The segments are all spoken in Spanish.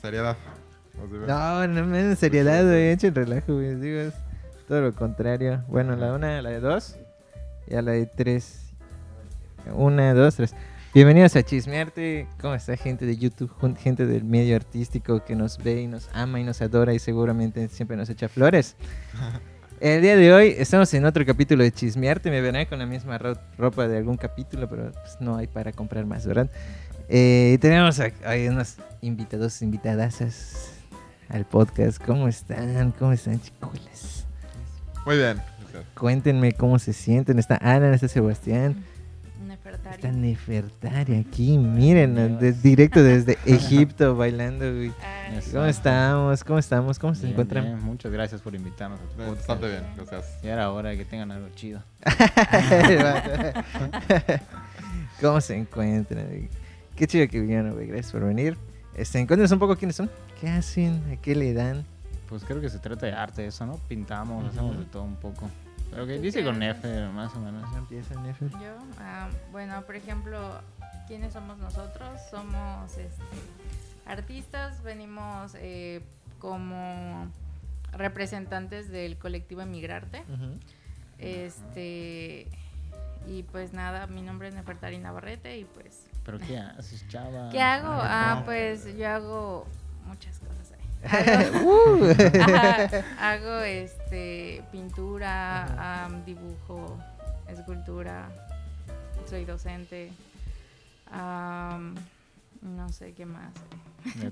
Seriedad. No, no me en seriedad, güey. Echen relajo, güey. Digo, es todo lo contrario. Bueno, la una, la de dos. Y a la de tres. Una, dos, tres. Bienvenidos a Chismearte. ¿Cómo está gente de YouTube? Gente del medio artístico que nos ve y nos ama y nos adora y seguramente siempre nos echa flores. El día de hoy estamos en otro capítulo de Chismearte. Me verán con la misma ro- ropa de algún capítulo, pero pues, no hay para comprar más, ¿verdad? Eh, y tenemos a, hay unos invitados, invitadasas al podcast. ¿Cómo están? ¿Cómo están, chicuelas? Muy bien. Cuéntenme cómo se sienten. Está Ana, está Sebastián, Nefertari. está Nefertari aquí. Miren, de- directo desde Egipto bailando. güey. ¿Cómo estamos? ¿Cómo estamos? ¿Cómo se Bien, encuentran? bien. Muchas gracias por invitarnos a tu. Bastante bien, gracias. Ya era hora de que tengan algo chido. ¿Cómo se encuentran? Qué chido que vinieron, güey. Gracias por venir. Este, cuéntanos un poco quiénes son. ¿Qué hacen? ¿A qué le dan? Pues creo que se trata de arte eso, ¿no? Pintamos, hacemos de todo un poco. Pero que ¿Tú dice con? F, más o menos. Empieza, Nefer. Yo, ah, bueno, por ejemplo, ¿quiénes somos nosotros? Somos este, artistas, venimos eh, como representantes del colectivo Emigrarte. Este, y pues nada, mi nombre es Nefertari Navarrete y pues, ¿Pero qué haces, chava? ¿qué hago? Ah, Ah, pues yo hago muchas cosas ahí. Hago- Uh. Hago este pintura, dibujo, escultura, soy docente, am, no sé qué más.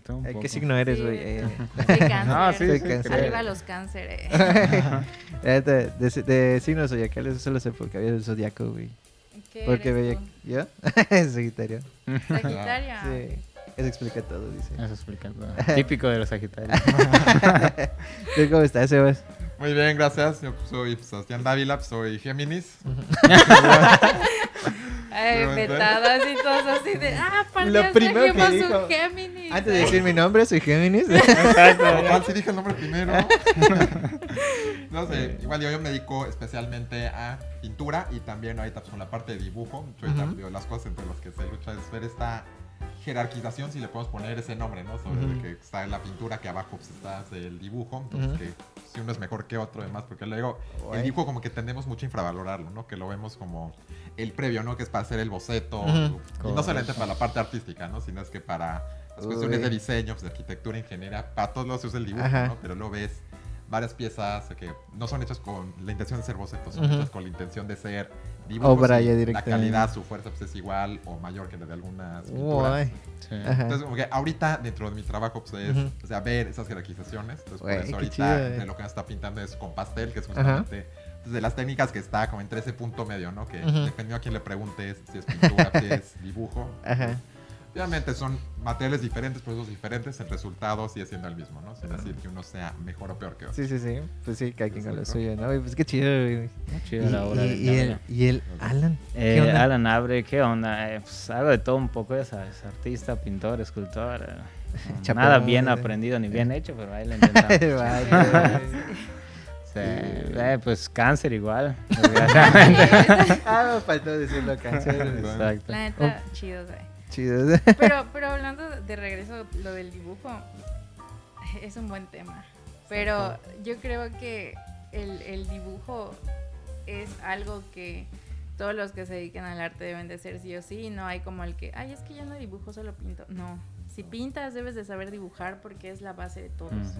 un ¿Qué signo eres, Sí, güey? de Eh, Soy cáncer. Ah, sí, Soy sí, cáncer. Arriba los cánceres. eh, de, de, de signos zodiacales, eso solo sé porque había el zodiaco, güey. ¿Qué Porque veía. ¿Yo? Sagitario. Sagitaria. Sí. Eso explica todo, dice. Eso explica todo. Típico de los Sagitarios. ¿Tú cómo estás, Sebas? Muy bien, gracias. Yo soy Sebastián Dávila, soy Géminis. Ay, vetadas y todos así de, ah, para Lo primero que dijo, un Géminis. Antes de decir mi nombre, soy Géminis. Pero ¿Cuál sí dije el nombre primero? no sé, igual yo, yo me dedico especialmente a pintura y también ahorita pues, con la parte de dibujo. Yo digo, las cosas entre las que se lucha es ver esta jerarquización, si le podemos poner ese nombre, ¿no? Sobre de que está la pintura, que abajo pues, está el dibujo. Entonces, que si uno es mejor que otro, además, porque luego Guay. el dibujo como que tendemos mucho a infravalorarlo, ¿no? Que lo vemos como el previo, ¿no? Que es para hacer el boceto. Y no solamente para la parte artística, ¿no? Sino es que para las cuestiones Uy. de diseño, pues, de arquitectura, ingeniería, para todos los se usa el dibujo, Ajá. ¿no? Pero luego ves varias piezas que no son hechas con la intención de ser bocetos, son hechas con la intención de ser dibujos. Obra y ya La directamente. calidad, su fuerza pues, es igual o mayor que la de algunas pinturas. Sí. Entonces, como que ahorita dentro de mi trabajo, pues es, Ujú. o sea, ver esas jerarquizaciones. Entonces, Güey, por eso ahorita chido, eh. de lo que me está pintando es con pastel, que es justamente pues, de las técnicas que está como entre ese punto medio, ¿no? Que Ujú. dependiendo a quién le preguntes si es pintura, si es dibujo. Ajá. Obviamente son materiales diferentes, procesos diferentes, el resultado sigue siendo el mismo, ¿no? Sin decir que uno sea mejor o peor que otro. Sí, sí, sí. Pues sí, cada quien con lo suyo, ¿no? Y pues qué chido, güey. Y, chido la obra y- de y el, y el Alan. ¿Qué Eh, onda? Alan Abre, ¿qué onda? Eh, pues hago de todo un poco, ya sabes, artista, pintor, escultor. eh, Nada bien eh. aprendido ni bien hecho, pero ahí lo intentamos. Vale. Sí, eh, pues cáncer igual. ah, me faltó decirlo cáncer. Exacto. La neta, chido, güey. Chido. Pero, pero hablando de regreso, lo del dibujo es un buen tema. Pero yo creo que el, el dibujo es algo que todos los que se dedican al arte deben de ser sí o sí. No hay como el que, ay, es que yo no dibujo, solo pinto. No. Si pintas, debes de saber dibujar porque es la base de todos.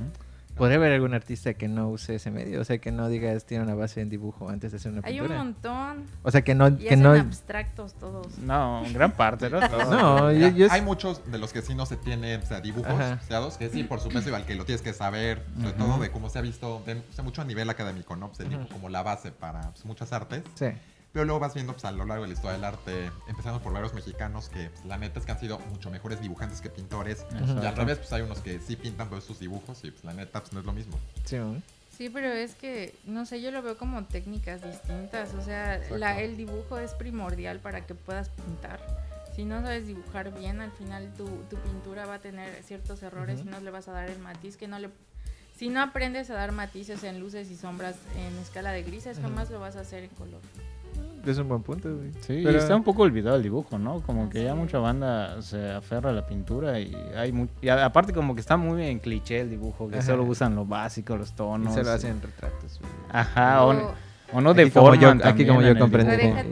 ¿Podría haber algún artista que no use ese medio? O sea, que no digas tiene una base en dibujo antes de hacer una Hay un montón. O sea, que no... Y Que hacen no... abstractos todos. No, gran parte, ¿no? No, yo, Mira, yo- Hay muchos de los que sí no se tienen, o sea, dibujos que sí, por supuesto, igual que lo tienes que saber, sobre todo de cómo se ha visto, de, o sea, mucho a nivel académico, ¿no? Pues el dibujo como la base para pues, muchas artes. Sí. Pero luego vas viendo pues, a lo largo de la historia del arte, empezando por varios mexicanos que pues, la neta es que han sido mucho mejores dibujantes que pintores. Y al revés, pues hay unos que sí pintan pues, sus dibujos y pues la neta pues, no es lo mismo. Sí. Sí, pero es que, no sé, yo lo veo como técnicas distintas. O sea, la, el dibujo es primordial para que puedas pintar. Si no sabes dibujar bien, al final tu, tu pintura va a tener ciertos errores y no le vas a dar el matiz que no le... Si no aprendes a dar matices en luces y sombras en escala de grises, Ujú. jamás lo vas a hacer en color. Es un buen punto, güey. Sí, Pero- y está un poco olvidado el dibujo, ¿no? Como que ya mucha banda se aferra a la pintura y hay mu- y aparte como que está muy en cliché el dibujo, que Ajá. solo usan lo básico, los Y tonos. se lo hacen retratos, güey. Ajá, o, O- o no yo- deforman aquí como yo en el comprendí. O dibujo. deja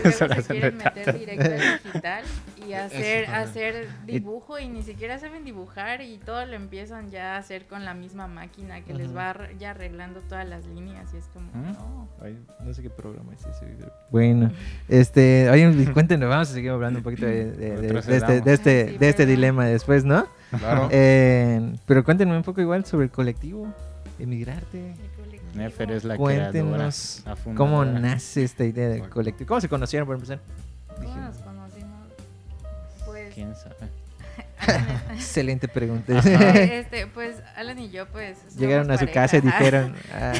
tú eso, Se quieren meter retratos. directo al digital y hacer, también. hacer dibujo y ni siquiera saben dibujar y todo lo empiezan ya a hacer con la misma máquina que les Ujú. va ar- ya arreglando todas las líneas y es como, ¿Mm? no. Ay, no sé qué programa es ese. güey. Bueno, este, oye, cuéntenos, vamos a seguir hablando un poquito de, de- de- de este, de este, Ay, sí, de este dilema después, ¿no? Claro. Eh, pero cuéntenme un poco igual sobre el colectivo, emigrarte. el colectivo. Nefer es la creadora, Cuéntenos la cómo nace esta idea del colectivo. ¿Cómo se conocieron por empezar? ¿Cómo nos conocimos? ¿Quién sabe? Excelente pregunta. este, pues Alan y yo pues Llegaron a su pareja. casa y dijeron. ah,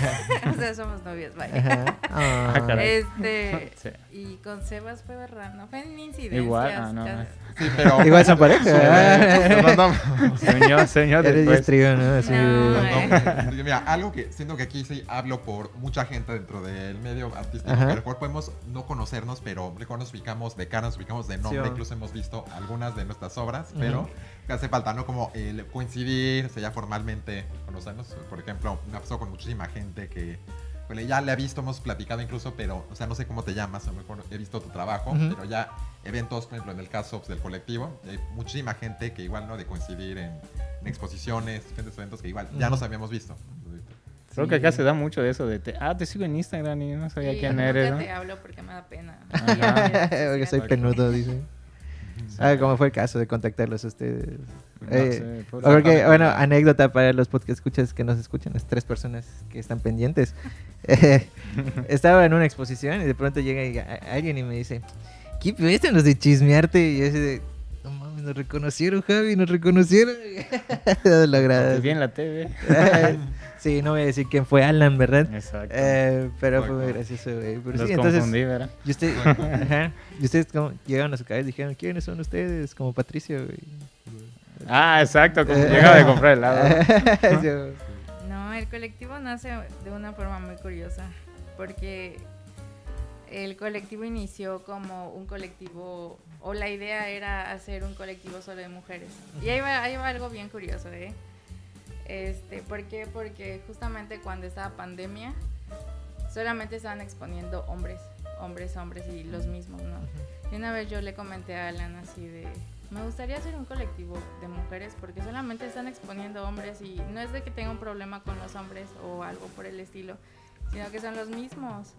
o sea, somos novios, vaya. ajá, caray. Este, Sí. y con Sebas fue verdad, no fue en incidencias. Igual, ah, no, ya- Sí, pero. Igual son pareja. No, no, no. Señor, señor, Eres ¿no? Así, No. No, mira, algo que siento que aquí sí hablo por mucha gente dentro del medio artístico, Ajá. que a lo mejor podemos no conocernos, pero mejor nos ubicamos de cara, nos ubicamos de nombre, Sí, incluso hemos visto algunas de nuestras obras, Ujú. pero que hace falta, ¿no? Como el coincidir, o sea, ya formalmente conocernos. Por ejemplo, me ha pasado con muchísima gente que bueno, ya le he visto, hemos platicado incluso, pero, o sea, no sé cómo te llamas, a lo mejor he visto tu trabajo, Ujú. pero ya eventos, por ejemplo, en el caso pues, del colectivo, hay muchísima gente que igual, ¿no? De coincidir en, en exposiciones, diferentes eventos que igual ya Ujú. nos habíamos visto. Creo que acá se da mucho de eso de, te- ah, te sigo en Instagram y no sabía Sí, quién nunca eres, ¿no? te hablo porque me da pena. Ajá. Porque soy penudo, dice. Ah, ¿cómo fue el caso de contactarlos a ustedes? No Eh, sé, Porque, bueno, anécdota para los podcast escuchas que nos escuchan, las tres personas que están pendientes. Estaba en una exposición y de pronto llega y- alguien y me dice, ¿qué viste los de chismearte? Y yo así de, no mames, nos reconocieron, Javi, nos reconocieron. Todo logrado. Te vi en la TV. sí, no voy a decir quién fue Alan, ¿verdad? Exacto. Eh, pero fue muy gracioso, güey. Pero Los sí, entonces, confundí, ¿verdad? y, usted, ajá, y ustedes como, llegaron a su cabeza y dijeron, ¿quiénes son ustedes? Como Patricio, güey. Ah, exacto, como Eh, llegaba de comprar helado. No, el colectivo nace de una forma muy curiosa, porque el colectivo inició como un colectivo, o la idea era hacer un colectivo solo de mujeres. Y ahí va, ahí va algo bien curioso, ¿eh? Este, ¿Por qué? Porque justamente cuando estaba pandemia, solamente estaban exponiendo hombres, hombres, hombres y los mismos, ¿no? Y una vez yo le comenté a Alan así de, me gustaría hacer un colectivo de mujeres porque solamente están exponiendo hombres y no es de que tenga un problema con los hombres o algo por el estilo, sino que son los mismos.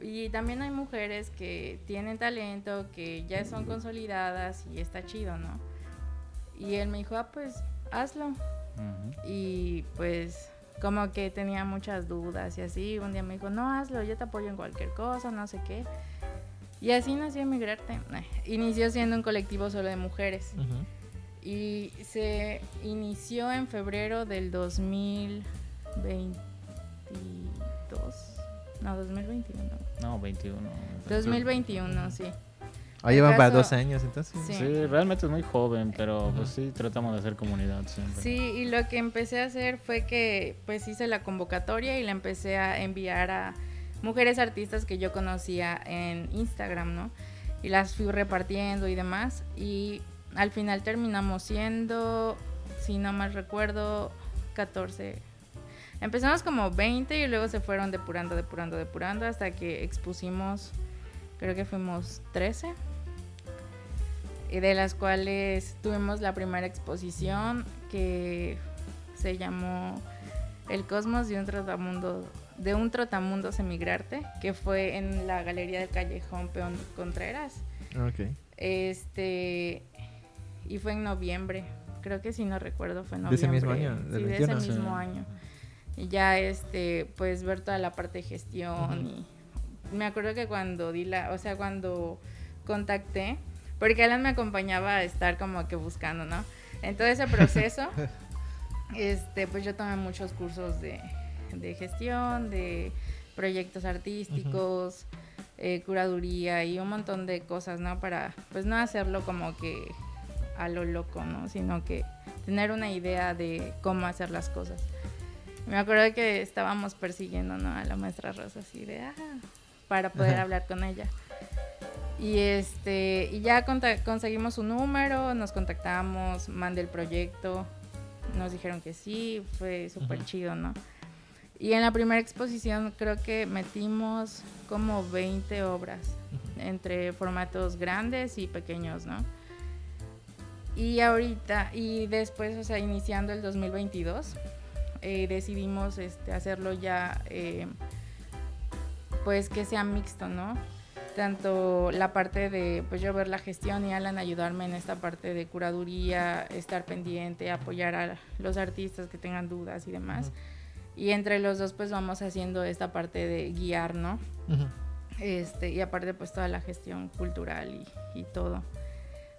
Y también hay mujeres que tienen talento, que ya son consolidadas y está chido, ¿no? Y él me dijo, ah, pues hazlo. Y pues como que tenía muchas dudas y así. Un día me dijo, no, hazlo, yo te apoyo en cualquier cosa, no sé qué. Y así nació Emigrarte. Inició siendo un colectivo solo de mujeres. Ujú. Y se inició en febrero del 2022. No, 2021. No, 21. 2021, sí. Ahí van para ¿Acaso- dos años, entonces. Sí. Sí, realmente es muy joven, pero pues sí, tratamos de hacer comunidad siempre. Sí, y lo que empecé a hacer fue que pues hice la convocatoria y la empecé a enviar a mujeres artistas que yo conocía en Instagram, ¿no? Y las fui repartiendo y demás. Y al final terminamos siendo, si no mal recuerdo, 14. Empezamos como 20 y luego se fueron depurando, depurando, depurando hasta que expusimos, creo que fuimos 13 y de las cuales tuvimos la primera exposición que se llamó El cosmos de un trotamundo de un trotamundos emigrarte, que fue en la galería del callejón Peón Contreras. Ok. Este y fue en noviembre. Creo que si no recuerdo fue en ¿De noviembre. ese mismo año, del Sí, de ese 21? mismo año. Y ya este pues ver toda la parte de gestión y me acuerdo que cuando di la, o sea, cuando contacté, porque Alan me acompañaba a estar como que buscando, ¿no? En todo ese proceso, este, pues yo tomé muchos cursos de, de gestión, de proyectos artísticos, eh, curaduría y un montón de cosas, ¿no? Para, pues no hacerlo como que a lo loco, ¿no? Sino que tener una idea de cómo hacer las cosas. Me acuerdo que estábamos persiguiendo, ¿no? A la maestra Rosa así de, ah, para poder Ajá. hablar con ella. Y este y ya conseguimos su número, nos contactamos, mandé el proyecto, nos dijeron que sí, fue súper chido, ¿no? Y en la primera exposición creo que metimos como 20 obras entre formatos grandes y pequeños, ¿no? Y ahorita, y después, o sea, iniciando el 2022, eh, decidimos este, hacerlo ya, eh, pues que sea mixto, ¿no? Tanto la parte de, pues yo ver la gestión y Alan ayudarme en esta parte de curaduría, estar pendiente, apoyar a los artistas que tengan dudas y demás. Y entre los dos, pues vamos haciendo esta parte de guiar, ¿no? Ujú. Este, y aparte pues toda la gestión cultural y, y todo.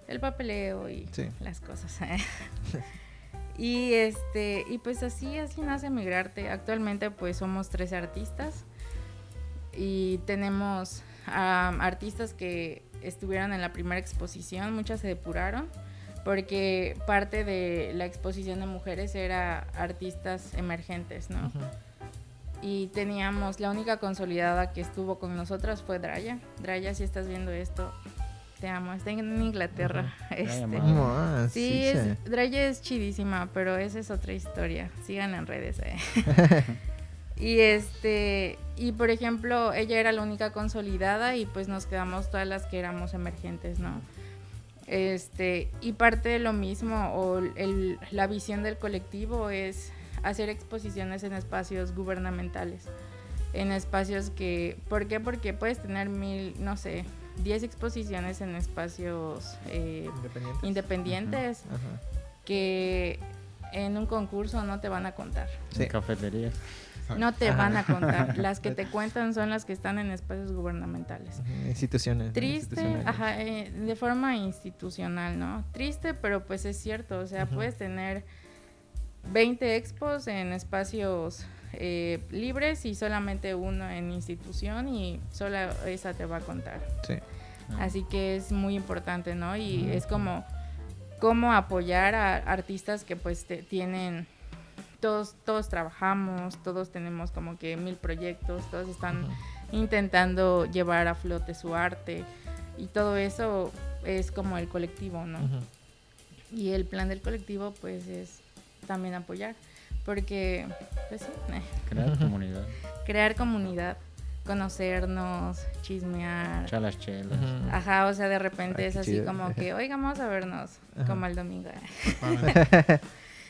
El papeleo y Sí. las cosas. y este, y pues así, así nace Migrarte. Actualmente pues somos tres artistas y tenemos am, artistas que estuvieron en la primera exposición, muchas se depuraron porque parte de la exposición de mujeres era artistas emergentes, ¿no? Y teníamos, la única consolidada que estuvo con nosotras fue Draya. Draya, si estás viendo esto, te amo. Está en Inglaterra. Draya Este, Mara. ¿Cómo? Ah, sí, sí, es, sí. Draya es chidísima, pero esa es otra historia. Sigan en redes. eh. y este, y por ejemplo, ella era la única consolidada y pues nos quedamos todas las que éramos emergentes, ¿no? Este, y parte de lo mismo, o el- la visión del colectivo es hacer exposiciones en espacios gubernamentales, en espacios que, ¿por qué? Porque puedes tener mil, no sé, 10 exposiciones en espacios eh, Independientes. que en un concurso no te van a contar. Sí. En cafeterías. No te Ajá. van a contar. Las que te cuentan son las que están en espacios gubernamentales. Instituciones. Triste, ajá, eh, de forma institucional, ¿no? Triste, pero pues es cierto, o sea, puedes tener 20 expos en espacios eh, libres y solamente uno en institución y solo esa te va a contar. Sí. Ah. Así que es muy importante, ¿no? Y es como cómo apoyar a artistas que pues te- tienen todos todos trabajamos, todos tenemos como que mil proyectos, todos están intentando llevar a flote su arte y todo eso es como el colectivo, ¿no? Y el plan del colectivo pues es también apoyar, porque pues sí, eh, Crear comunidad. crear comunidad, conocernos, chismear. Echar las chelas. Ajá, o sea, de repente Ay, es así chido. como que, oiga, vamos a vernos, Ajá. como el domingo.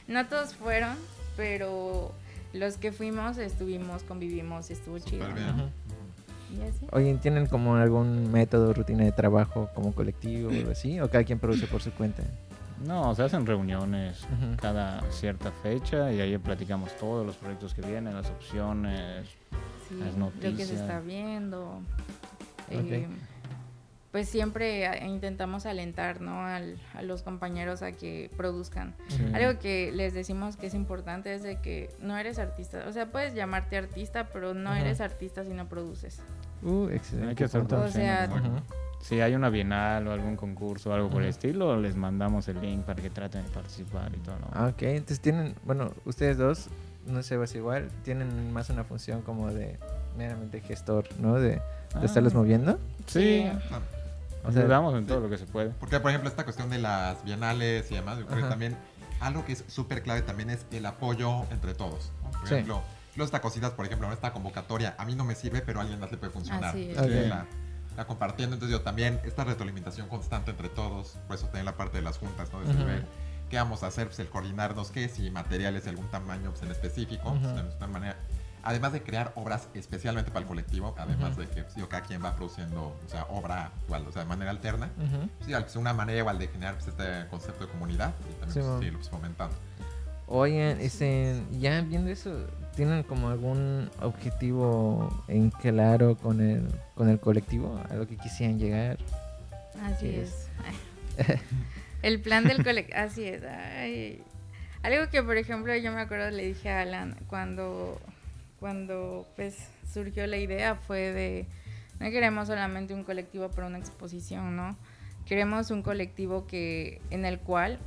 No todos fueron, pero los que fuimos estuvimos, convivimos y estuvo chido. ¿no? Y así. Oye, ¿tienen como algún método, rutina de trabajo como colectivo o algo así? ¿O cada quien produce por su cuenta? No, se hacen reuniones cada cierta fecha y ahí platicamos todos los proyectos que vienen, las opciones. Sí, las lo que se noticias. está viendo. Ok. Eh, pues siempre intentamos alentar ¿no? Al- a los compañeros a que produzcan. Sí. Algo que les decimos que es importante es de que no eres artista. O sea, puedes llamarte artista, pero no Ajá. eres artista si no produces. Uh, excelente. Hay que estar punto. O sea. Si hay una bienal o algún concurso o algo por el estilo, les mandamos el link para que traten de participar y todo. ¿no? Ah, ok, entonces tienen, bueno, ustedes dos, no sé, es igual, tienen más una función como de meramente gestor, ¿no? De, de Ah, estarlos moviendo. Sí, Ah, O sea, ayudamos en sí. todo lo que se puede. Porque, por ejemplo, esta cuestión de las bienales y demás, yo creo que también algo que es súper clave también es el apoyo entre todos. ¿no? Por Sí. ejemplo, luego esta cositas, por ejemplo, esta convocatoria, a mí no me sirve, pero a alguien más le puede funcionar. Así es. La, la compartiendo, entonces yo también, esta retroalimentación constante entre todos, por eso también la parte de las juntas, ¿no? De saber qué vamos a hacer, pues el coordinarnos, qué, si materiales de algún tamaño pues, en específico, Ujú. pues, de nuestra manera. Además de crear obras especialmente para el colectivo, además de que cada quien va produciendo, o sea, obra igual, o sea, de manera alterna. Sí, es una manera igual de generar pues, este concepto de comunidad y también Sí, pues, seguirlo pues, fomentando. Oigan, este, ya viendo eso, ¿tienen como algún objetivo en claro con el, con el colectivo? ¿A lo que quisieran llegar? Así Sí, es. El plan del colectivo, así es. ay. Algo que, por ejemplo, yo me acuerdo, le dije a Alan cuando, cuando pues, surgió la idea fue de, no queremos solamente un colectivo para una exposición, ¿no? Queremos un colectivo que, en el cual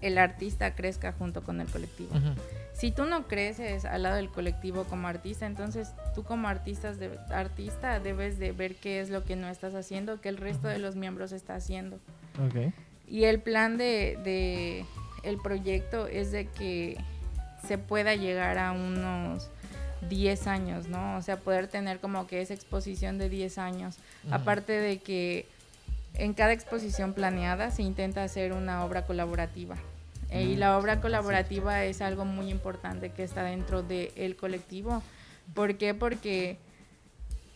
el artista crezca junto con el colectivo. Si tú no creces al lado del colectivo como artista, entonces tú como artista, de- artista debes de ver qué es lo que no estás haciendo, que el resto de los miembros está haciendo. Ok. Y el plan de, de el proyecto es de que se pueda llegar a unos 10 años, ¿no? O sea, poder tener como que esa exposición de 10 años. Aparte de que en cada exposición planeada se intenta hacer una obra colaborativa. Eh, y Mm, la obra colaborativa es algo muy importante que está dentro del colectivo. ¿Por qué? Porque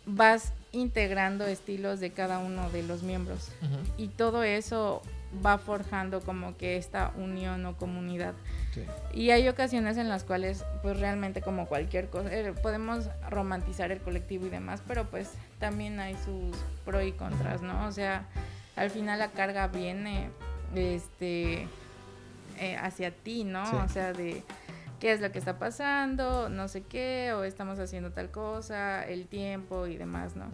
vas integrando estilos de cada uno de los miembros y todo eso va forjando como que esta unión o comunidad. Sí. Y hay ocasiones en las cuales, pues realmente como cualquier cosa, eh, podemos romantizar el colectivo y demás, pero pues también hay sus pros y contras, ¿no? O sea, al final la carga viene este, eh, hacia ti, ¿no? Sí. O sea, de qué es lo que está pasando, no sé qué, o estamos haciendo tal cosa, el tiempo y demás, ¿no?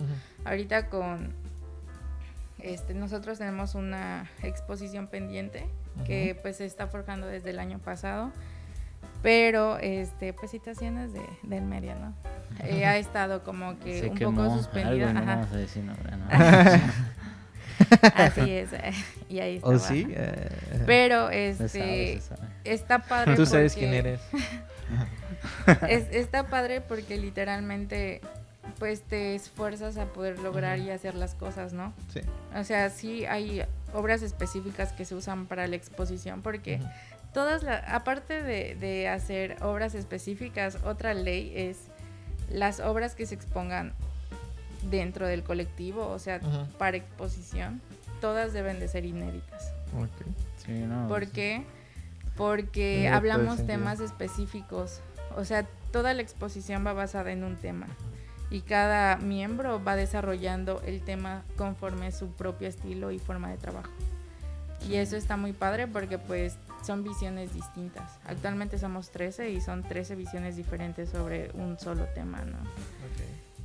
Ahorita con este nosotros tenemos una exposición pendiente que pues se está forjando desde el año pasado. Pero este pues situaciones de, del medio, ¿no? Eh, ha estado como que Se un quemó poco algo suspendida. y no vamos a decir nombre, ¿no? Así es. eh, y ahí está. ¿O sí? Pero Se este sabe, se sabe. está padre Tú sabes porque- quién eres. es- está padre porque literalmente pues te esfuerzas a poder lograr y hacer las cosas, ¿no? Sí. O sea, sí hay obras específicas que se usan para la exposición porque todas las, aparte de, de hacer obras específicas, otra ley es las obras que se expongan dentro del colectivo, o sea, para exposición, todas deben de ser inéditas. Ok. Sí, no, ¿Por qué? Porque hablamos temas específicos. O sea, toda la exposición va basada en un tema. Y cada miembro va desarrollando el tema conforme su propio estilo y forma de trabajo. Y eso está muy padre porque pues son visiones distintas. Actualmente somos 13 y son 13 visiones diferentes sobre un solo tema, ¿no?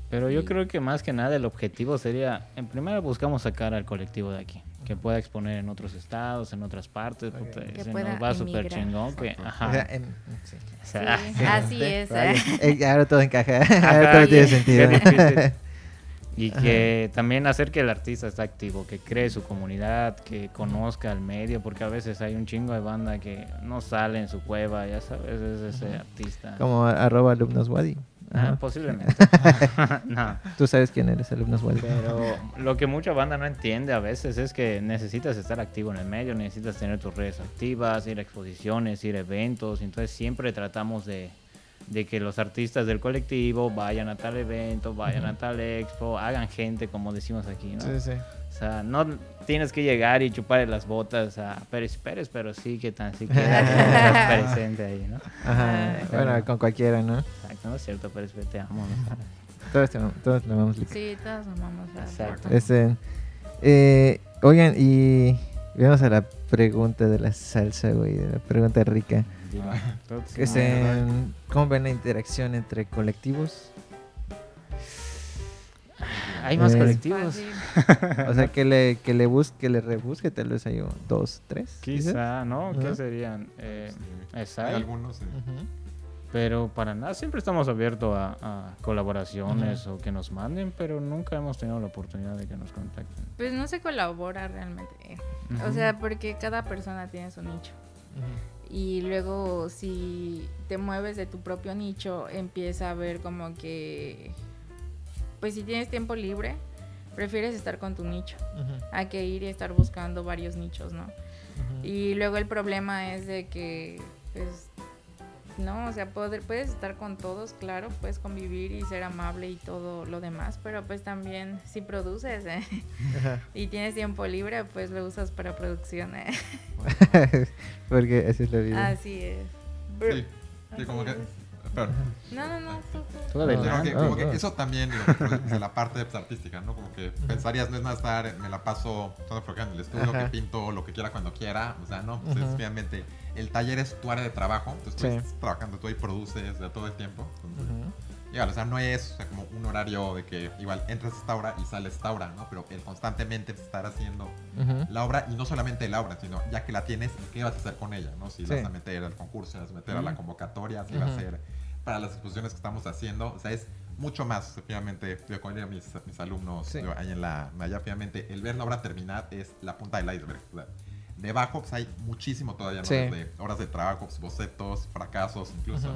Pero yo Y- creo que más que nada el objetivo sería, en primero buscamos sacar al colectivo de aquí, que pueda exponer en otros estados, en otras partes, Ok. puta, Que se pueda nos va súper chingón, que, ajá, O sea, en- sí. o sea, Sí, así es. Vaya. Eh, ahora todo encaja. Ajá, ahora todo tiene y- sentido. Y que también hacer que el artista esté activo, que cree su comunidad, que conozca el medio, porque a veces hay un chingo de banda que no sale en su cueva, ya sabes, es ese artista. Como arroba alumnos Wadi. Ah, Ajá. posiblemente. no. Tú sabes quién eres, alumnos Wadi. Pero lo que mucha banda no entiende a veces es que necesitas estar activo en el medio, necesitas tener tus redes activas, ir a exposiciones, ir a eventos. Entonces siempre tratamos de, de que los artistas del colectivo vayan a tal evento, vayan a tal expo, hagan gente, como decimos aquí, ¿no? Sí, sí. O sea, no tienes que llegar y chuparle las botas a Pérez Pérez, pero sí que tan siquiera presente ahí, ¿no? Ajá. Bueno, con cualquiera, ¿no? Exacto, ¿no es cierto? Pérez Pérez, te amo. Todos, te- todos le vamos. Sí, todos amamos a Exacto. Este, eh, oigan, y vamos a la pregunta de la salsa, güey, de la pregunta rica. Entonces, Que este, ¿Cómo ven la interacción entre colectivos? Hay más Eh, colectivos. O sea, que le, que le busque, que le rebusque, tal vez hay un, dos, tres. quizás. Quizá, ¿no? ¿Qué serían? Eh, Sí. Exacto. Hay algunos. Pero para nada, siempre estamos abiertos a, a colaboraciones o que nos manden, pero nunca hemos tenido la oportunidad de que nos contacten. Pues no se colabora realmente. O sea, porque cada persona tiene su nicho. Y luego si te mueves de tu propio nicho, empieza a ver como que, pues si tienes tiempo libre, prefieres estar con tu nicho, Ujú. a que ir y estar buscando varios nichos, ¿no? Ujú. Y luego el problema es de que, pues, no, o sea, poder- puedes estar con todos, claro, puedes convivir y ser amable y todo lo demás, pero pues también si produces ¿eh? Y tienes tiempo libre, pues lo usas para producción. ¿eh? Porque así es la vida. Así es. Sí, sí, como que. No, no, no. tú, Ah, que, ah, como que eso también digo, pues, de la parte pues, artística, ¿no? Como que pensarías, no es nada estar, me la paso todo en el estudio, Ajá. que pinto lo que quiera cuando quiera. O sea, no, pues es finalmente el taller es tu área de trabajo, entonces tú Sí. estás trabajando, tú ahí produces de todo el tiempo. entonces. Igual, o sea, no es o sea, como un horario de que igual entras a esta hora y sales a esta hora, ¿no? Pero el constantemente estar haciendo Ujú. la obra y no solamente la obra, sino ya que la tienes, ¿qué vas a hacer con ella? ¿no? Si Sí. vas a meter al concurso, si vas a meter a la convocatoria, si va a Ujú. ser para las exposiciones que estamos haciendo, o sea, es mucho más, efectivamente, yo con mis, mis alumnos Sí. ahí en la allá, efectivamente, el ver la obra terminar es la punta del iceberg. o sea, debajo pues, hay muchísimo todavía, ¿no? Sí. Desde horas de trabajo, pues, bocetos, fracasos, incluso.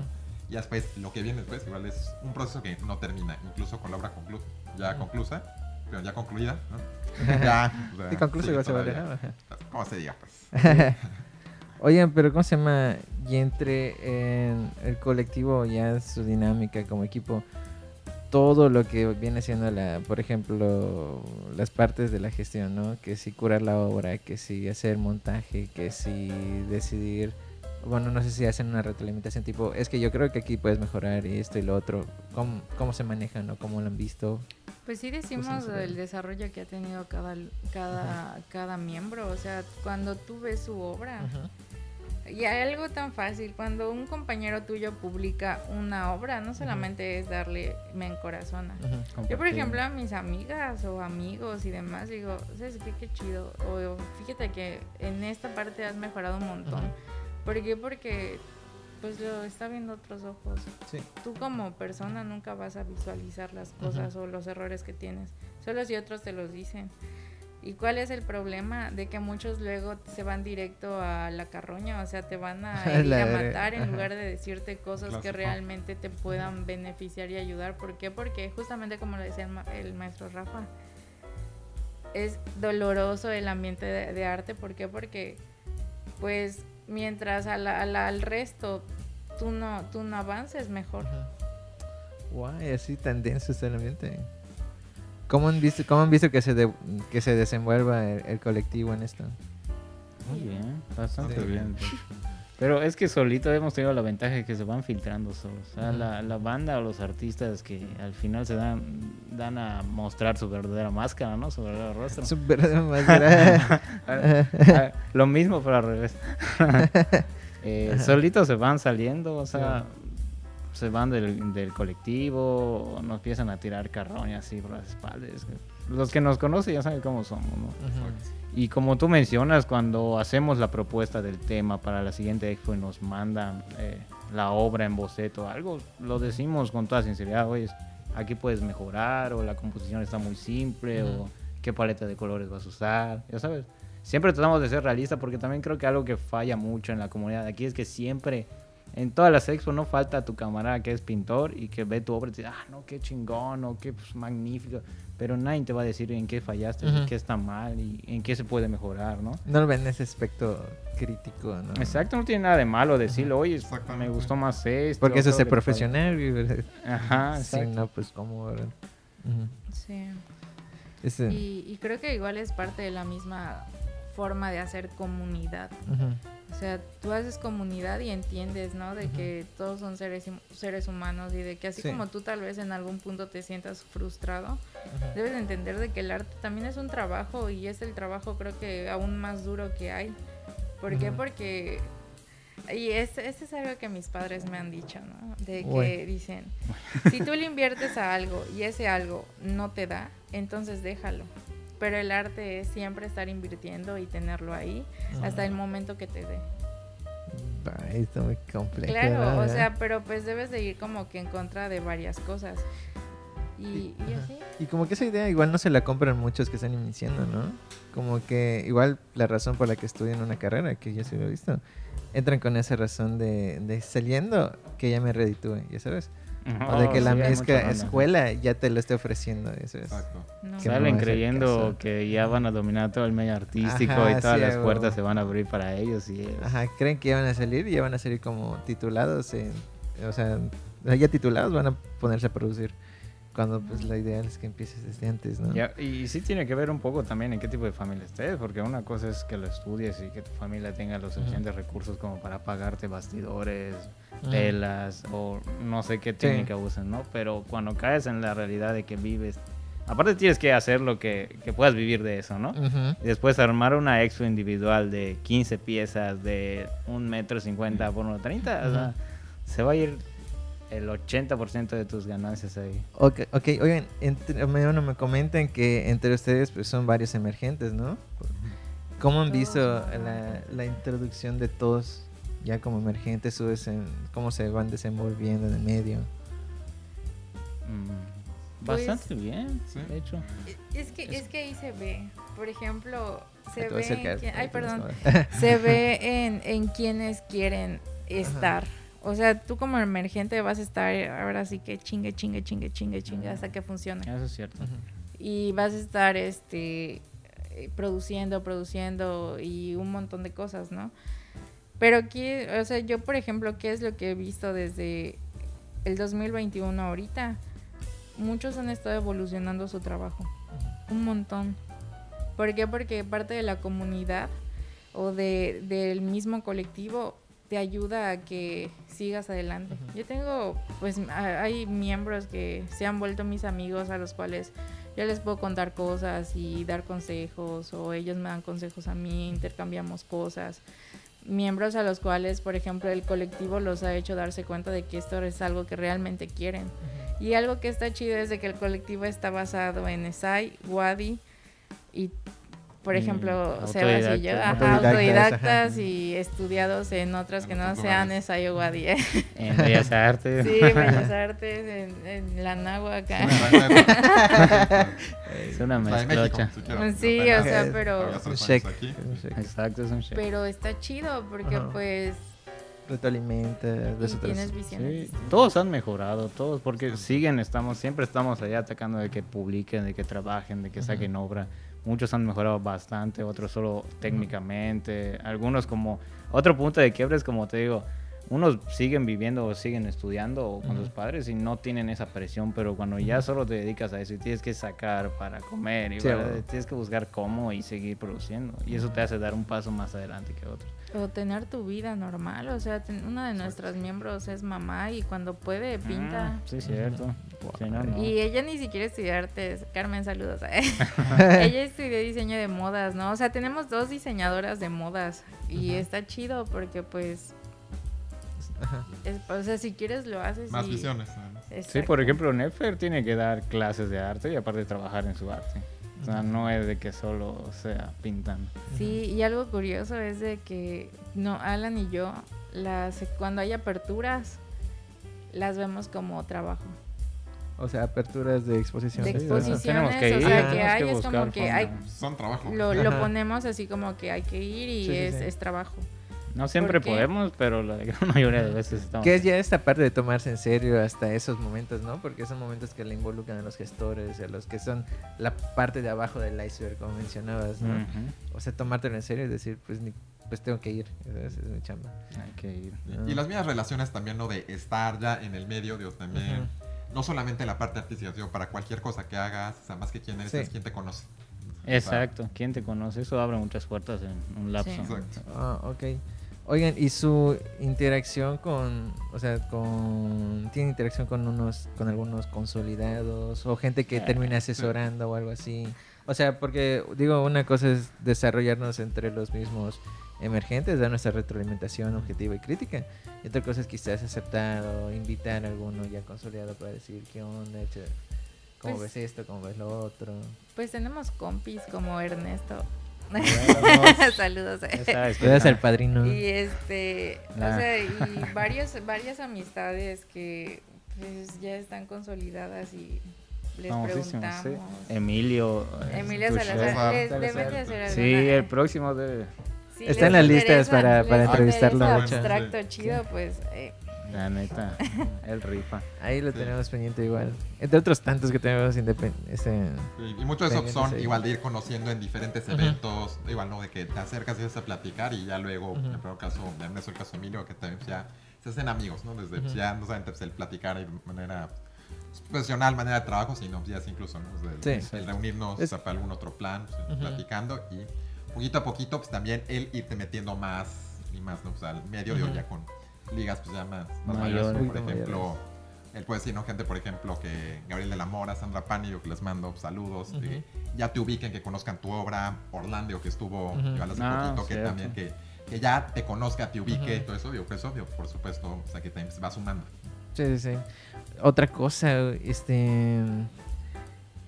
Y después, lo que viene después, igual es un proceso que no termina, incluso con la obra conclu ya conclusa, pero ya concluida, ¿no? ya. o sea, concluso igual se vale. ¿Cómo se diga, pues? Oigan, pero ¿cómo se llama? Y entre en el colectivo ya su dinámica como equipo, todo lo que viene siendo la, por ejemplo, las partes de la gestión, ¿no? Que si curar la obra, que si hacer montaje, que si decidir, bueno, no sé si hacen una retroalimentación tipo, es que yo creo que aquí puedes mejorar esto y lo otro. ¿Cómo, cómo se manejan o cómo lo han visto? Pues sí decimos el desarrollo que ha tenido cada, cada, cada miembro. O sea, cuando tú ves su obra, y hay algo tan fácil, cuando un compañero tuyo publica una obra, no solamente es darle me encorazona. Yo, por ejemplo, a mis amigas o amigos y demás, digo, ¿sabes qué? Qué chido. O fíjate que en esta parte has mejorado un montón. ¿Por qué? Porque pues lo está viendo otros ojos. Sí. Tú como persona nunca vas a visualizar las cosas o los errores que tienes. Solo si otros te los dicen. ¿Y cuál es el problema? De que muchos luego se van directo a la carroña, o sea, te van a ir a matar en ajá. lugar de decirte cosas que realmente te puedan beneficiar y ayudar. ¿Por qué? Porque justamente como lo decía el, ma- el maestro Rafa, es doloroso el ambiente de, de arte. ¿Por qué? Porque pues mientras a la- a la- al resto tú no, tú no avances mejor. Guay, así tan denso está el ambiente. ¿Cómo han visto, cómo han visto que, se de- que se desenvuelva el, el colectivo en esto? Muy bien, bastante Sí. bien. Pero es que solito hemos tenido la ventaja de que se van filtrando solos. O sea, la, la banda o los artistas que al final se dan, dan a mostrar su verdadera máscara, ¿no? Su verdadero rostro. Su verdadera máscara. Lo mismo, pero al revés. Eh, solitos se van saliendo, o sea, se van del, del colectivo, nos empiezan a tirar carroñas así por las espaldas. Los que nos conocen ya saben cómo somos, ¿no? Y como tú mencionas, cuando hacemos la propuesta del tema para la siguiente expo y nos mandan eh, la obra en boceto algo, lo decimos con toda sinceridad, oye, aquí puedes mejorar, o la composición está muy simple, Ujú. o qué paleta de colores vas a usar, ya sabes. Siempre tratamos de ser realistas porque también creo que algo que falla mucho en la comunidad de aquí es que siempre, en todas las expos, no falta tu camarada que es pintor y que ve tu obra y te dice, ah, no, qué chingón, o qué pues, magnífico. Pero nadie te va a decir en qué fallaste, en qué está mal y en qué se puede mejorar, ¿no? No lo ven en ese aspecto crítico, ¿no? Exacto, no tiene nada de malo decirlo, oye, me gustó más esto. Porque eso es ser profesional, güey, ¿verdad? falla". Ajá, Si exacto. no, pues cómo. Sí. Ese- Y, y creo que igual es parte de la misma forma de hacer comunidad. ujú. O sea, tú haces comunidad y entiendes, ¿no? De que todos son seres, seres humanos y de que así Sí. como tú tal vez en algún punto te sientas frustrado, Ujú. debes de entender de que el arte también es un trabajo y es el trabajo creo que aún más duro que hay. ¿Por qué? Ujú. Porque... Y es, este es algo que mis padres me han dicho, ¿no? De que dicen, si tú le inviertes a algo y ese algo no te da, entonces déjalo. Pero el arte es siempre estar invirtiendo y tenerlo ahí hasta el momento que te dé. Está muy complejo. Claro, o sea, pero pues debes de ir como que en contra de varias cosas. Y, así. Y como que esa idea igual no se la compran muchos que están iniciando, ¿no? Como que igual la razón por la que estudian una carrera, que yo sí lo he visto, entran con esa razón de, de saliendo que ya me reditúe, ya sabes. O de que la sí, misma escuela ya te lo esté ofreciendo, eso es. Exacto. No. Que no Salen creyendo que ya van a dominar todo el medio artístico Ajá, y todas sí, las puertas se van a abrir para ellos. Y Ajá, creen que ya van a salir y ya van a salir como titulados, en, o sea, ya titulados van a ponerse a producir. Cuando pues la idea es que empieces desde antes, ¿no? Ya, y sí tiene que ver un poco también en qué tipo de familia estés, porque una cosa es que lo estudies y que tu familia tenga los suficientes recursos como para pagarte bastidores, telas o no sé qué técnica usen, ¿no? Pero cuando caes en la realidad de que vives aparte tienes que hacer lo que, que puedas vivir de eso, ¿no? Y después armar una expo individual de 15 piezas de un metro cincuenta por 1.30, o sea, se va a ir el 80% de tus ganancias ahí. Ok, ok, oigan, entre, me, bueno, me comentan que entre ustedes pues, son varios emergentes, ¿no? ¿Cómo han visto la, la introducción de todos ya como emergentes, cómo se van desenvolviendo en el medio? Mm, Pues- Bastante bien, Sí. de hecho. Es que, es que ahí se ve. Por ejemplo, se ve. acercar, en quién- ahí ay, perdón. Se ve en, en quienes quieren estar. O sea, tú como emergente vas a estar ahora sí que chingue, chingue, chingue, chingue, chingue hasta que funcione. Eso es cierto. Y vas a estar este eh, produciendo, produciendo y un montón de cosas, ¿no? Pero aquí, o sea, yo por ejemplo, ¿qué es lo que he visto desde el 2021 ahorita? Muchos han estado evolucionando su trabajo. Un montón. ¿Por qué? Porque parte de la comunidad o de, del mismo colectivo te ayuda a que sigas adelante. Yo tengo, pues, hay miembros que se han vuelto mis amigos a los cuales yo les puedo contar cosas y dar consejos o ellos me dan consejos a mí, intercambiamos cosas. Miembros a los cuales, por ejemplo, el colectivo los ha hecho darse cuenta de que esto es algo que realmente quieren. Y algo que está chido es de que el colectivo está basado en ESAI, WADI y, por Y ejemplo, Sebas y yo, autodidactas. ajá, Autodidactas, autodidactas ajá. y estudiados en otras que no sean o WADI. ¿eh? En Bellas Artes. Sí, Bellas Artes, en, en la Nagua acá. Es una de mezclocha. si quieres. Sí, o sea, pero, Un check. Exacto, es un check. pero está chido porque Ajá. pues Retroalimenta, de y eso tienes visiones. Sí, todos han mejorado, todos, porque siguen, estamos, siempre estamos allá atacando de que publiquen, de que trabajen, de que saquen obra. Muchos han mejorado bastante, otros solo técnicamente, algunos como, otro punto de quiebre es como te digo, unos siguen viviendo o siguen estudiando con sus padres y no tienen esa presión, pero cuando ya solo te dedicas a eso y tienes que sacar para comer y Sí, para- bueno. tienes que buscar cómo y seguir produciendo y eso te hace dar un paso más adelante que otros. O tener tu vida normal, o sea, ten- una de nuestras miembros es mamá y cuando puede pinta. Ah, sí, cierto. Sí, no, no. Y ella ni siquiera estudió artes. Carmen, saludos. ella estudió diseño de modas, ¿no? O sea, tenemos dos diseñadoras de modas y está chido porque pues, es- o sea, si quieres lo haces. Más y- visiones. Sí, por ejemplo, Nefer tiene que dar clases de arte y aparte trabajar en su arte. O sea, no es de que solo sea pintando. Sí, y algo curioso es de que no Alan y yo las cuando hay aperturas las vemos como trabajo. O sea, aperturas de exposición. De Sí, o sea, exposiciones, tenemos que o ir, sea, que hay que es como que hay. Son trabajo. lo, lo ponemos así como que hay que ir y Sí, sí, es, sí. es trabajo. No siempre podemos, pero la gran mayoría de veces estamos. Que es ya esta parte de tomarse en serio hasta esos momentos, ¿no? Porque son momentos que le involucran a los gestores, a los que son la parte de abajo del iceberg, como mencionabas, ¿no? O sea, tomártelo en serio y decir, pues, ni, pues tengo que ir, esa es mi chamba. Hay que ir. Y, y las mismas relaciones también, ¿no? De estar ya en el medio, Dios también. No solamente la parte artística, sino para cualquier cosa que hagas, o sea, más que quién eres, Sí. es quién te conoce. Exacto. ¿Quién te conoce? Eso abre muchas puertas en un lapso. Sí. Exacto. Ah, ok. Oigan, ¿y su interacción con, o sea, con, tiene interacción con unos, con algunos consolidados o gente que Eh, termina asesorando o algo así? O sea, porque digo, una cosa es desarrollarnos entre los mismos emergentes, dar nuestra retroalimentación objetiva y crítica, y otra cosa es quizás aceptar o invitar a alguno ya consolidado para decir qué onda, cómo Pues- ves esto, cómo ves lo otro. Pues tenemos compis como Ernesto. Saludos. Sabes Te das al padrino. Y este, o sea, y varios, varias amistades que pues ya están consolidadas y les Famosísimo, preguntamos. sí. Emilio. eh, Emilia tu Salazar, les deben de hacer Sí, el próximo debe. Sí, Está en las listas para- para entrevistarlo, hecho. abstracto Sí. chido, pues eh, La neta, el rifa. Ahí lo Sí. tenemos pendiente igual. Entre otros tantos que tenemos este, independientes. Sí, y muchos de esos son ahí. igual de ir conociendo en diferentes eventos, igual no de que te acercas y vas a platicar y ya luego, en el caso de Ernesto, el caso Emilio, que también ya se hacen amigos, ¿no? Desde ya no solamente pues, el platicar de manera profesional, manera de trabajo, sino ya es incluso, ¿no? Desde el, Sí. el reunirnos Es- para algún otro plan, pues, platicando y poquito a poquito pues también el irte metiendo más y más, ¿no? O sea, al medio de ya con ligas pues ya más, más Mayores. mayores, como por ejemplo... él puede decir, ¿no? Gente, por ejemplo, que Gabriel de la Mora, Sandra Pani, yo que les mando saludos, ya te ubiquen, que conozcan tu obra, Orlando, que estuvo Ujú. igual hace Ah, poquito, que cierto. también, que, que ya te conozca, te ubique, Ujú. todo eso, digo, pues obvio, por supuesto, o sea, que te se va sumando. Sí, sí, sí. Otra cosa, este...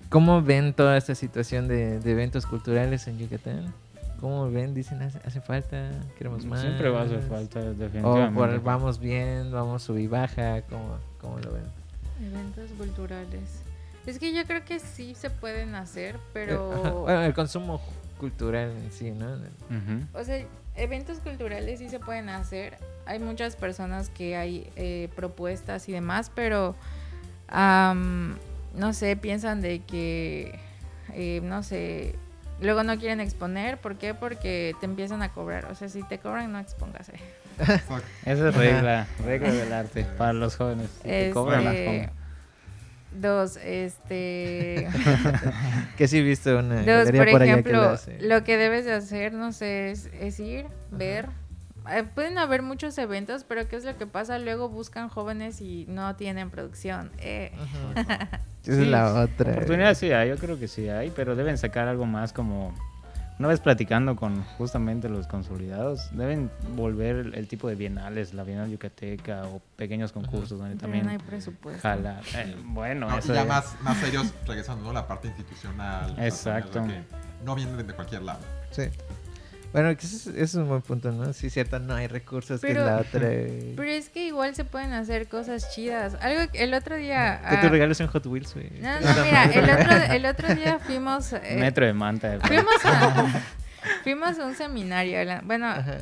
¿Cómo ven toda esta situación de, de eventos culturales en Yucatán? ¿Cómo ven? Dicen, hace, hace falta, queremos más. Siempre va a hacer falta, O definitivamente. por, vamos bien, vamos sub y baja, ¿cómo, cómo lo ven? Eventos culturales. Es que yo creo que sí se pueden hacer, Eh, ajá. pero... Bueno, el consumo cultural en sí, ¿no? O sea, eventos culturales sí se pueden hacer. Hay muchas personas que hay eh, propuestas y demás, pero no sé, piensan de que, eh, no sé, luego no quieren exponer. ¿Por qué? Porque te empiezan a cobrar. O sea, si te cobran, no expóngase. Esa es regla, regla del arte para los jóvenes. Si te cobran las Este, dos, este... Que sí he visto una Dos, por por allá que lo ejemplo, que debes de hacer, no sé, es, es ir, ver. Eh, pueden haber muchos eventos, pero ¿qué es lo que pasa? Luego buscan jóvenes y no tienen producción. Eh, Ajá. Esa Sí, es la otra. Oportunidades sí hay, yo creo que sí hay, pero deben sacar algo más como... Una vez platicando con justamente los consolidados, deben volver el, el tipo de bienales, la Bienal Yucateca o pequeños concursos donde pero también no hay presupuesto. jalar. Eh, bueno, No, y eso ya es- más, más serios, regresando, ¿no? La parte institucional. Exacto. que no vienen de cualquier lado. Sí. Bueno, que ese es, es un buen punto, ¿no? Sí, cierto, no hay recursos que la otra. Pero es que igual se pueden hacer cosas chidas. Algo que el otro día... Que ah, te regales un Hot Wheels, güey. no, no, mira, el otro, el otro día fuimos... eh, Metro de manta. de- fuimos, a, fuimos a un seminario. Alan. Bueno, Ajá.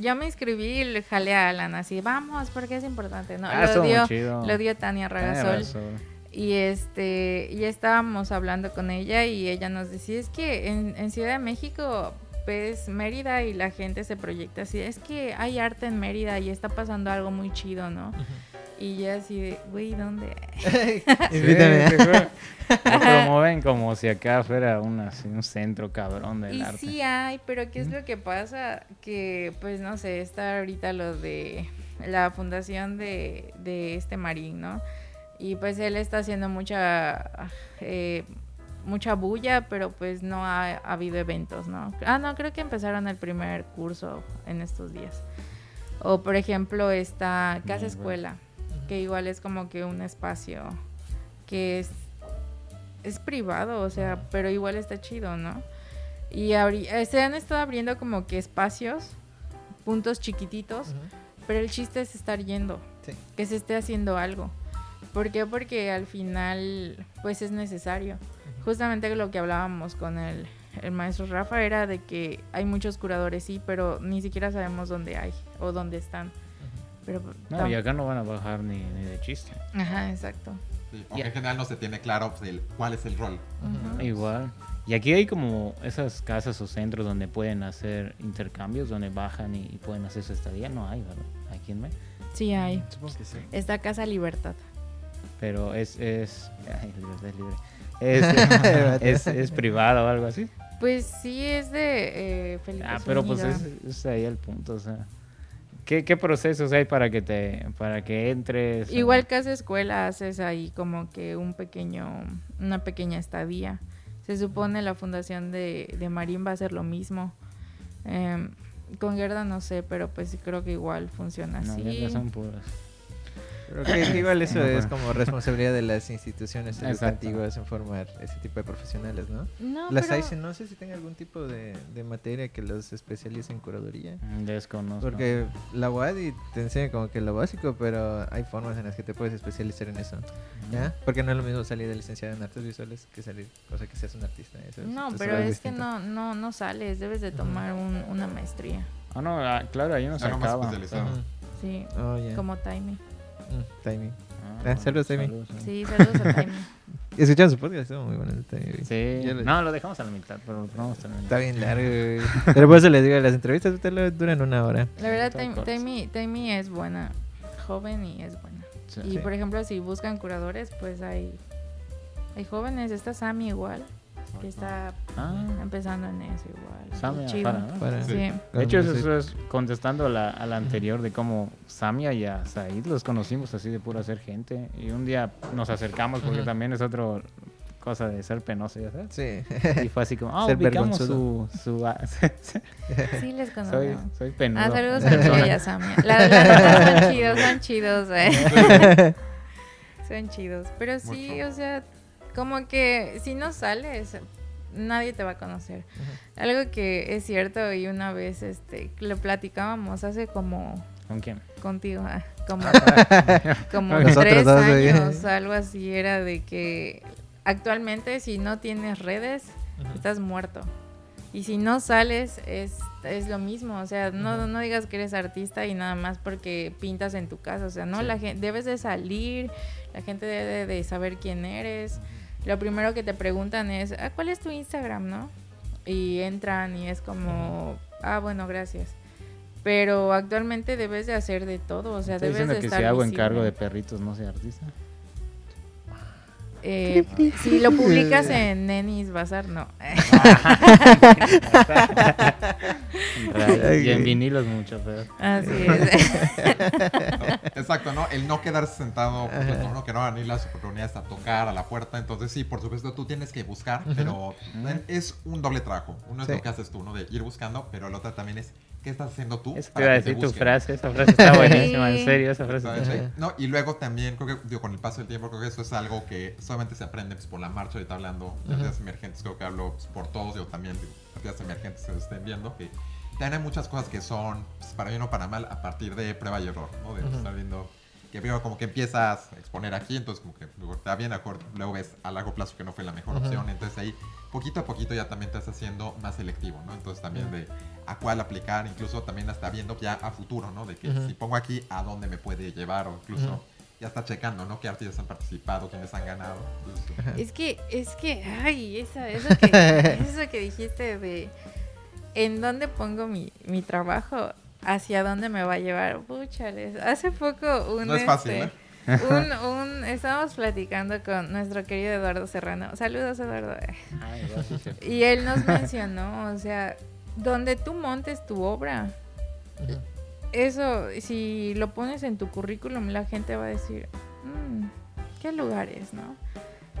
yo me inscribí y le jalé a Alan así, vamos, porque es importante. No, Ah, lo, dio, lo dio Tania Ragasol. Y este, y estábamos hablando con ella y ella nos decía, es que en, en Ciudad de México ves Mérida y la gente se proyecta así, es que hay arte en Mérida y está pasando algo muy chido, ¿no? Y ya así de, güey, ¿dónde? Invítame. Sí. Lo promueven como si acá fuera una- así, un centro cabrón del Y arte. sí hay, pero ¿qué es lo que pasa? Que, pues, no sé, está ahorita lo de la fundación de, de este Marín, ¿no? Y pues él está haciendo mucha, eh, mucha bulla, pero pues no ha, ha habido eventos, ¿no? Ah, no, creo que empezaron el primer curso en estos días. O, por ejemplo, está Casa Escuela, que igual es como que un espacio que es, es privado, o sea, pero igual está chido, ¿no? Y eh, se han estado abriendo como que espacios, puntos chiquititos, pero el chiste es estar yendo, Sí. que se esté haciendo algo. ¿Por qué? Porque al final, pues es necesario. Justamente lo que hablábamos con el, el maestro Rafa era de que hay muchos curadores, sí, pero ni siquiera sabemos dónde hay o dónde están. Pero, No, tam- y acá no van a bajar ni, ni de chiste. Ajá, exacto. Sí, porque en general no se tiene claro pues, el- cuál es el rol. Igual. Y aquí hay como esas casas o centros donde pueden hacer intercambios, donde bajan y, y pueden hacer su estadía. No hay, ¿verdad? Aquí en México. Sí hay. Supongo que sí. Esta Casa Libertad. Pero es... es ay, libertad es libre. Es, es, es privado o algo así. Pues sí, es de eh, Felipe Ah, pero pues es, es ahí el punto, o sea... ¿Qué, qué procesos hay para que te para que entres? o- Igual que hace escuela, haces ahí como que un pequeño, una pequeña estadía. Se supone la fundación de, de Marín va a hacer lo mismo. Em, con Gerda no sé, pero pues sí creo que igual funciona No, así. son puras. Pero que, que igual eso No, es como responsabilidad de las instituciones Exacto. educativas en formar ese tipo de profesionales, ¿no? No, Las pero- AICE no sé si tenga algún tipo de, de materia que los especialice en curaduría. Mm, Desconozco. Porque la UADI te enseña como que lo básico, pero hay formas en las que te puedes especializar en eso. ¿Ya? Porque no es lo mismo salir de licenciado en artes visuales que salir, o sea, que seas un artista. eso es- No, pero es que distinto. no, no, no sales, debes de tomar un- una maestría. Ah, no, ah, claro, ahí no se acaba. Sí, Oh, ya. como timing. Mm, timing. Ah, Ah, saludos, Amy. saludos. Sí, saludos a timing. ¿Y escucharon su podcast? Estuvo muy bueno el timing. Sí. Lo- No, lo dejamos a la mitad, pero vamos a terminar. Está bien largo, güey. Pero por eso les digo, las entrevistas te lo- duran una hora. La verdad. Taimi Taimi es buena, joven y es buena. Sí. Y Sí. por ejemplo, si buscan curadores, pues hay, hay jóvenes. Está Sammy igual. Que está Ah, empezando en eso igual. Samia Chido. Farah, ¿no? Para- Sí. De hecho, eso, es contestando a la, a la anterior de cómo Samia y a Said los conocimos así de pura ser gente. Y un día nos acercamos porque también es otra cosa de ser penoso, ya sabes. Sí. Y fue así como, ah, Ser ubicamos su... su Sí, les soy, conocemos. soy penudo. Ah, saludos a Samia. La- Las dos son chidos, son chidos, eh. Son chidos. Pero sí, Mucho. o sea, como que si no sales, nadie te va a conocer. Algo que es cierto y una vez este lo platicábamos hace como ¿Con quién? contigo, ah, como, como Nosotros tres güey. años, algo así era de que actualmente si no tienes redes, estás muerto. Y si no sales, es, es lo mismo. O sea, no, no digas que eres artista y nada más porque pintas en tu casa. O sea, no, Sí. la gente, debes de salir, la gente debe de saber quién eres. Lo primero que te preguntan es, ah, ¿cuál es tu Instagram, no? Y entran y es como, ah, bueno, gracias. Pero actualmente debes de hacer de todo. O sea, ¿Estás debes de que si hago visible. encargo de perritos no soy artista? Eh, si lo publicas en Nenis Bazar, no. Y en vinilos mucho peor. Así es. Exacto, ¿no? El no quedarse sentado, pues, ¿no? que no van a ir las oportunidades a tocar a la puerta. Entonces, sí, por supuesto, tú tienes que buscar, pero es un doble trabajo. Uno es Sí. lo que haces tú, ¿no? De ir buscando, pero el otro también es qué estás haciendo tú. Te para iba a que decir tu frase, esa frase está buenísima, en serio, esa frase está. No, y luego también, creo que digo, con el paso del tiempo, creo que eso es algo que solamente se aprende pues, por la marcha. Ahorita hablando de artistas emergentes, creo que hablo pues, por todos, yo también, digo, artistas emergentes que se estén viendo, que también hay muchas cosas que son, pues, para bien o para mal, a partir de prueba y error, ¿no? De Ujú. estar viendo que veo como que empiezas a exponer aquí, entonces como que da bien, luego ves a largo plazo que no fue la mejor Ujú. opción, entonces ahí poquito a poquito ya también te estás haciendo más selectivo, ¿no? Entonces también de a cuál aplicar, incluso también hasta viendo ya a futuro, ¿no? De que si pongo aquí, a dónde me puede llevar o incluso ya está checando, ¿no? Qué artistas han participado, quiénes han ganado. Entonces, Es que, es que, ay, esa, eso, que, eso que dijiste de en dónde pongo mi, mi trabajo, hacia dónde me va a llevar. Púchales. Hace poco un No es fácil, este, un, un, estábamos platicando con nuestro querido Eduardo Serrano. Saludos, Eduardo. Ay, gracias. Y él nos mencionó, o sea, donde tú montes tu obra, eso, si lo pones en tu currículum, la gente va a decir, "Mm, ¿qué lugares, no?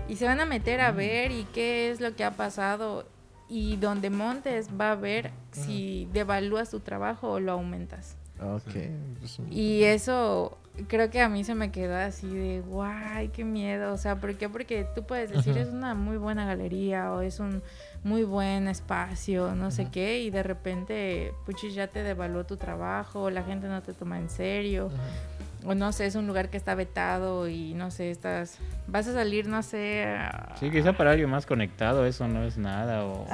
Y se van a meter a ver y qué es lo que ha pasado. Y donde montes va a ver si devalúas tu trabajo o lo aumentas. Pues, Y eso creo que a mí se me quedó así de, guay, qué miedo. O sea, ¿por qué? Porque tú puedes decir, es una muy buena galería o es un muy buen espacio, no sé qué, y de repente, puchis, ya te devaluó tu trabajo, la gente no te toma en serio, o no sé, es un lugar que está vetado y no sé, estás, vas a salir, no sé. a- Sí, quizá para alguien más conectado eso no es nada o,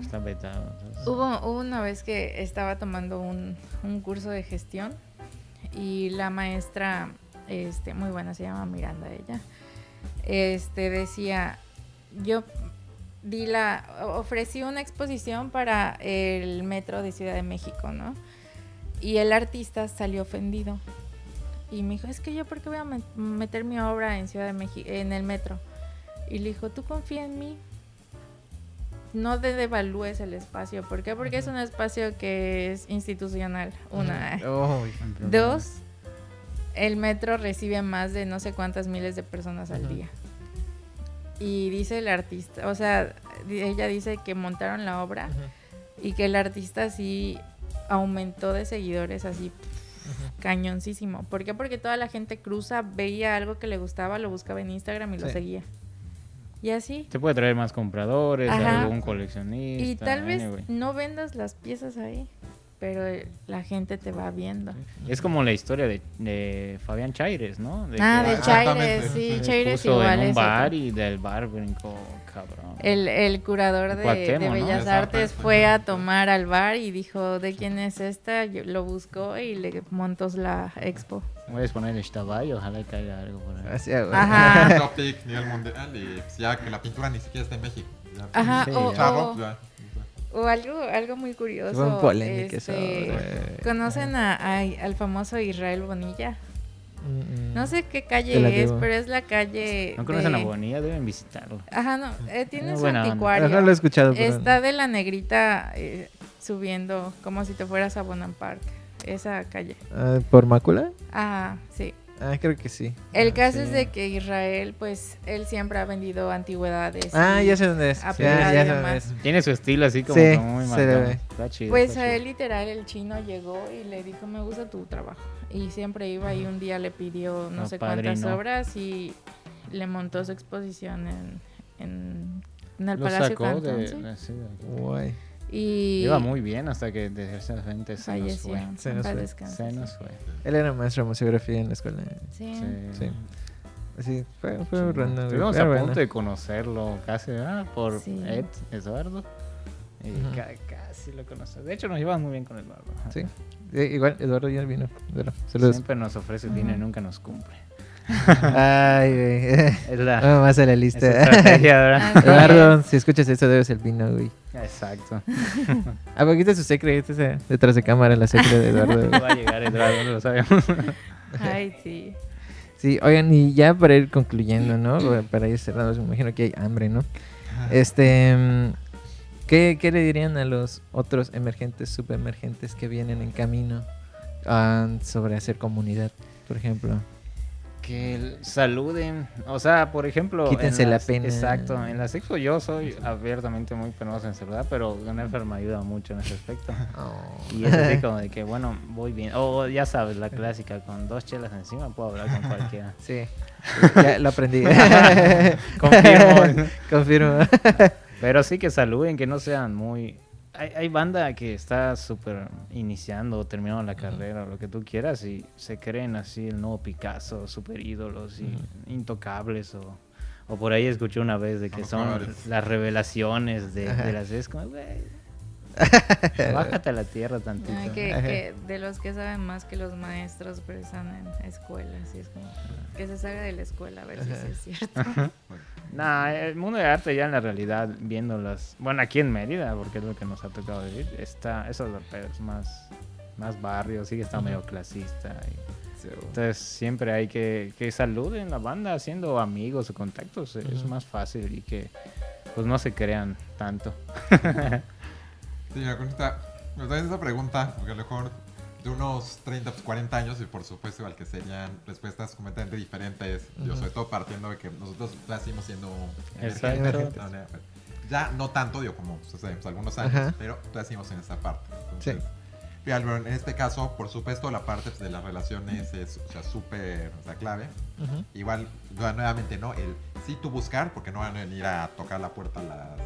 está vetado. entonces- Hubo, hubo una vez que estaba tomando un, un curso de gestión y la maestra, este, muy buena, se llama Miranda ella, este, decía, yo di la, ofrecí una exposición para el metro de Ciudad de México, ¿no? Y el artista salió ofendido y me dijo, es que yo, ¿por qué voy a met- meter mi obra en Ciudad de México, en el metro? Y le dijo, ¿tú confía en mí? No te devalúes el espacio. ¿Por qué? Porque es un espacio que es institucional. Una. Oh, Dos, el metro recibe más de no sé cuántas miles de personas al día. Y dice el artista, o sea, ella dice que montaron la obra y que el artista sí aumentó de seguidores así cañoncísimo. ¿Por qué? Porque toda la gente cruza, veía algo que le gustaba, lo buscaba en Instagram y lo seguía. Y así. Te puede traer más compradores, Ajá. algún coleccionista. Y tal vez anyway. no vendas las piezas ahí, pero eh, la gente te va viendo. Es como la historia de, de Fabián Chaires, ¿no? De Ah, que de. Chaires, sí, Chaires igual en un bar otro. y del bar brincó, cabrón. El, el curador de, de ¿no? Bellas Bellas Artes fue a tomar al bar y dijo, ¿de quién es esta? Yo- lo buscó y le montó la expo. Voy a poner esta y ojalá y caiga algo por ahí. Así, güey. Ajá. Topic, nivel mundial, y ya que la pintura ni siquiera está en México. Ajá, Sí, o, Charro, o- o algo, algo muy curioso. Este, güey. ¿Conocen a- a- al famoso Israel Bonilla? Mm, No sé qué la calle es, pero es la calle. No conocen de- a Bonilla, deben visitarlo. Ajá, no, eh, tiene su anticuario. Ajá, lo he escuchado. pero- Está de la negrita eh, subiendo como si te fueras a Bonham Park. Esa calle. Ah, ¿Por Mácula? Ah, sí. Ah, creo que sí. El Ah, caso sí. es de que Israel, pues, él siempre ha vendido antigüedades. Ah, ya sé dónde es. a Ya, pegar ya y sé dónde demás. es. Tiene su estilo así como, Sí, como muy se le marcado. ve. Está chido. Pues está a chido. él literal el chino llegó y le dijo, me gusta tu trabajo. Y siempre iba y un día le pidió no Ah, sé cuántas padrino. obras y le montó su exposición en, en, en el Lo Palacio sacó Cantón, de... ¿sí? de- sí, de- Guay. Y Iba muy bien hasta que desgraciadamente se nos falleció. fue. Se nos fue. Se nos fue. Él era maestro de museografía en la escuela. Sí. Sí. Sí. Sí, fue, fue Sí. random, Estuvimos a bueno. punto de conocerlo casi, ¿verdad? Por Sí. Ed, Eduardo. Y Ujú. ca- casi lo conocemos. De hecho, nos llevamos muy bien con Eduardo. Sí. Eh, igual, Eduardo ya vino. Saludos. Siempre nos ofrece el vino y nunca nos cumple. Ay, güey. Es la Vamos más a la lista. Eduardo, si escuchas esto, debes el vino, güey. Exacto. Ah, este es su secreto, este es detrás de cámara, la secreta de Eduardo. güey. Va a llegar Eduardo, no lo sabemos. Ay, sí. Sí, oigan, y ya para ir concluyendo, ¿no? Para ir cerrando, me imagino que hay hambre, ¿no? Este, mm, ¿qué, qué le dirían a los otros emergentes, subemergentes que vienen en camino ah, sobre hacer comunidad, por ejemplo? Que saluden. O sea, por ejemplo. en Quítense la pena. Exacto. En las expo yo soy abiertamente muy penoso en saludar, pero Gunnerfer me ayuda mucho en ese aspecto. Y es así como de que, bueno, voy bien. O ya sabes, la clásica, con dos chelas encima puedo hablar con cualquiera. Sí, ya lo aprendí. Confirmo. Confirmo. Pero sí que saluden, que no sean muy... Hay, hay banda que está súper iniciando o terminando la carrera o lo que tú quieras y se creen así el nuevo Picasso, súper ídolos y intocables o, o por ahí escuché una vez de que son las revelaciones de, de las... Es como, bájate a la tierra tantito. Ay, que, que de los que saben más que los maestros, pero están en escuelas. Y es como que se salga de la escuela a ver si Ajá. sí es cierto. Nah, el mundo de arte ya en la realidad, viéndolas, bueno, aquí en Mérida, porque es lo que nos ha tocado vivir, está, eso es más, más barrio, sí que está medio clasista. y- entonces siempre hay que, que saluden la banda haciendo amigos o contactos, es más fácil y que pues no se crean tanto. Sí, mira, con esta, esa pregunta, porque a lo mejor de unos 30, pues, 40 años, y por supuesto, igual que serían respuestas completamente diferentes. Yo, sobre todo partiendo de que nosotros ya seguimos siendo emergentes, ¿no? Ya no tanto, digo, como pues, pues, algunos años, Ajá. pero seguimos en esa parte. Sí. Entonces, Álvaro, en este caso, por supuesto, la parte pues, de las relaciones es súper o sea, clave. Ujú. Igual, yo nuevamente, ¿no? El sí tú buscar, porque no van a venir a tocar la puerta a las,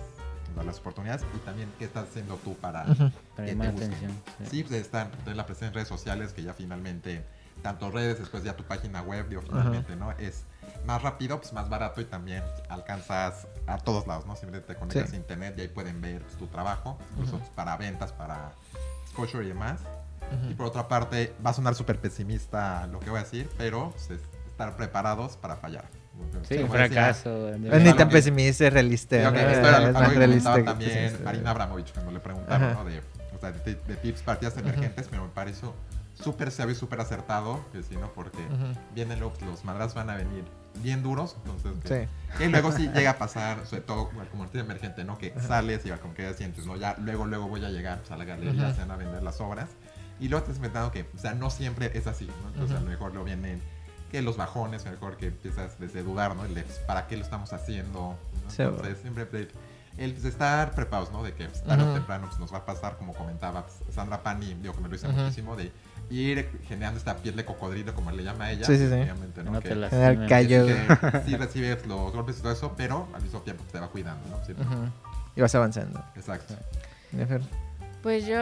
las oportunidades. Y también, ¿qué estás haciendo tú para Ujú. Para que te atención. sí. Sí, pues la presencia en redes sociales, que ya finalmente, tanto redes, después ya tu página web, digo, finalmente, ¿no? Es más rápido, pues más barato y también alcanzas a todos lados, ¿no? Siempre te conectas Sí. a internet y ahí pueden ver pues, tu trabajo, incluso pues, para ventas, para exposure y demás. Y por otra parte, va a sonar súper pesimista lo que voy a decir, pero pues, es estar preparados para fallar. Sí, un decía- fracaso. No Es es ni tan pesimista, es realista. Sí, ok, ¿no? esto era algo que realista también pesimista. Marina Abramovich cuando le preguntaron, Ajá. ¿no? De, o sea, de, de tips partidas emergentes, pero me pareció súper sabio y súper acertado, que sí, ¿no? Porque vienen los, los madras van a venir bien duros, entonces que, Sí. que luego sí llega a pasar, sobre todo como artista emergente, ¿no? Que Ajá. sales y va como que ya sientes, ¿no? Ya luego, luego voy a llegar pues, a la galería, Ujú. se van a vender las obras. Y luego te has inventado que, o sea, no siempre es así, ¿no? Entonces Ujú. a lo mejor lo vienen que los bajones, a mejor que empiezas desde dudar, ¿no? El de, pues, ¿para qué lo estamos haciendo? ¿no? Sí, Entonces siempre el, el, pues, estar preparados, ¿no? De que pues, tarde Ujú. o temprano pues, nos va a pasar, como comentaba pues, Sandra Pani, digo que me lo dice Ujú. muchísimo, de ir generando esta piel de cocodrilo, como le llama ella. Sí, sí, sí. obviamente, ¿no? No Que- te Generar lastimen. callo. que sí recibes los golpes y todo eso, pero al mismo tiempo te va cuidando, ¿no? Sí, Ujú. Y vas avanzando. Exacto. Nefer. Pues yo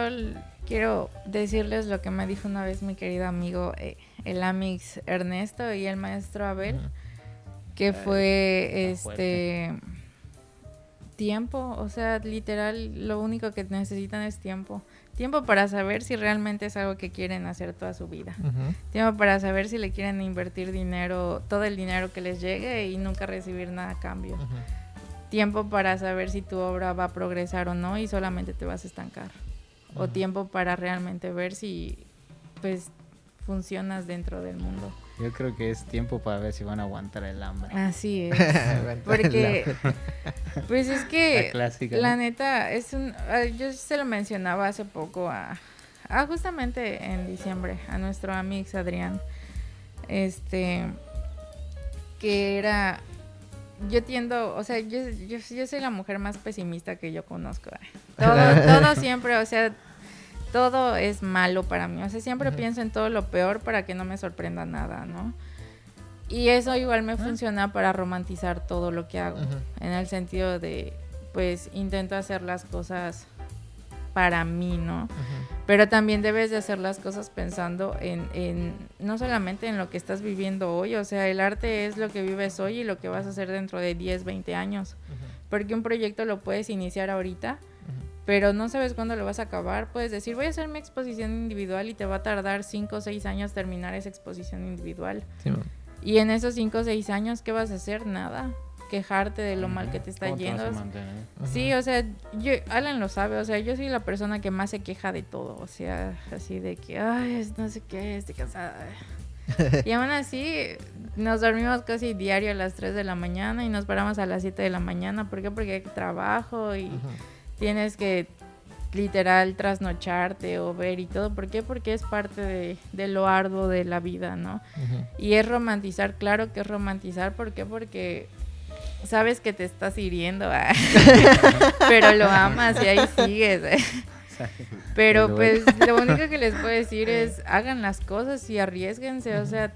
quiero decirles lo que me dijo una vez mi querido amigo, eh, el Amix Ernesto y el maestro Abel, que fue este tiempo, o sea, literal, lo único que necesitan es tiempo. Tiempo para saber si realmente es algo que quieren hacer toda su vida. Tiempo para saber si le quieren invertir dinero, todo el dinero que les llegue y nunca recibir nada a cambio. Tiempo para saber si tu obra va a progresar o no y solamente te vas a estancar. O tiempo para realmente ver si pues funcionas dentro del mundo. Yo creo que es tiempo para ver si van a aguantar el hambre. Así es. Porque, pues es que, La clásica, la ¿no? neta, es un. ah, Yo se lo mencionaba hace poco a. ah, justamente en diciembre, a nuestro amigo Adrián. Este. Que era. Yo tiendo, o sea, yo, yo, yo soy la mujer más pesimista que yo conozco. Todo, todo siempre, o sea, todo es malo para mí. O sea, siempre pienso en todo lo peor para que no me sorprenda nada, ¿no? Y eso igual me funciona para romantizar todo lo que hago. En el sentido de, pues, intento hacer las cosas para mí, ¿no? Pero también debes de hacer las cosas pensando en, en, no solamente en lo que estás viviendo hoy, o sea, el arte es lo que vives hoy y lo que vas a hacer dentro de 10, 20 años. Porque un proyecto lo puedes iniciar ahorita. Pero no sabes cuándo lo vas a acabar. Puedes decir, voy a hacer mi exposición individual y te va a tardar 5 o 6 años terminar esa exposición individual. Sí. Y en esos 5 o 6 años, ¿qué vas a hacer? Nada. Quejarte de lo mal que te está ¿Cómo te vas a yendo. Sí, o sea, yo, Alan lo sabe, o sea, yo soy la persona que más se queja de todo, o sea, así de que, ay, no sé qué, estoy cansada. y aún así, nos dormimos casi diario a las 3 de la mañana y nos paramos a las 7 de la mañana, ¿por qué? Porque hay trabajo y. tienes que literal trasnocharte o ver y todo, ¿por qué? Porque es parte de, de lo arduo de la vida, ¿no? Y es romantizar, claro que es romantizar, ¿por qué? Porque sabes que te estás hiriendo, ah, pero lo amas y ahí sigues. eh. Pero pues lo único que les puedo decir es hagan las cosas y arriesguense, o sea,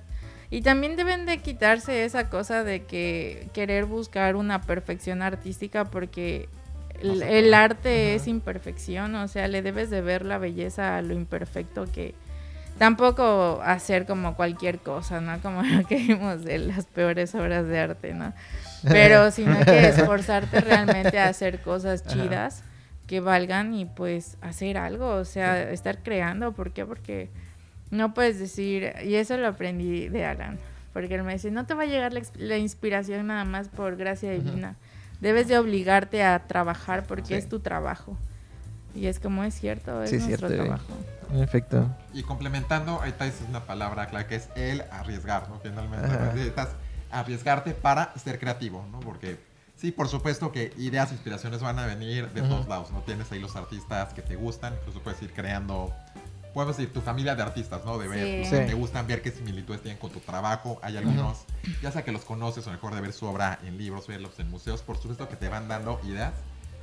y también deben de quitarse esa cosa de que querer buscar una perfección artística porque el, arte Ajá. es imperfección, o sea, le debes de ver la belleza a lo imperfecto que tampoco hacer como cualquier cosa, ¿no? Como lo que vimos de las peores obras de arte, ¿no? Pero sino que esforzarte realmente a hacer cosas Ajá. chidas que valgan y pues hacer algo, o sea, estar creando, ¿por qué? Porque no puedes decir, y eso lo aprendí de Alan, porque él me dice, no te va a llegar la, la inspiración nada más por gracia divina, debes de obligarte a trabajar porque Sí. es tu trabajo. Y es como es cierto, es Sí, es nuestro cierto, eh. trabajo. En efecto. Y complementando, ahorita dices una palabra clave que es el arriesgar, ¿no? Finalmente, Ajá. necesitas arriesgarte para ser creativo, ¿no? Porque sí, por supuesto que ideas, inspiraciones van a venir de todos lados, ¿no? Tienes ahí los artistas que te gustan, incluso puedes ir creando, podemos decir, tu familia de artistas, ¿no? De ver, Sí. te gustan, ver qué similitudes tienen con tu trabajo. Hay algunos, ya sea que los conoces o mejor de ver su obra en libros, verlos en museos, por supuesto que te van dando ideas,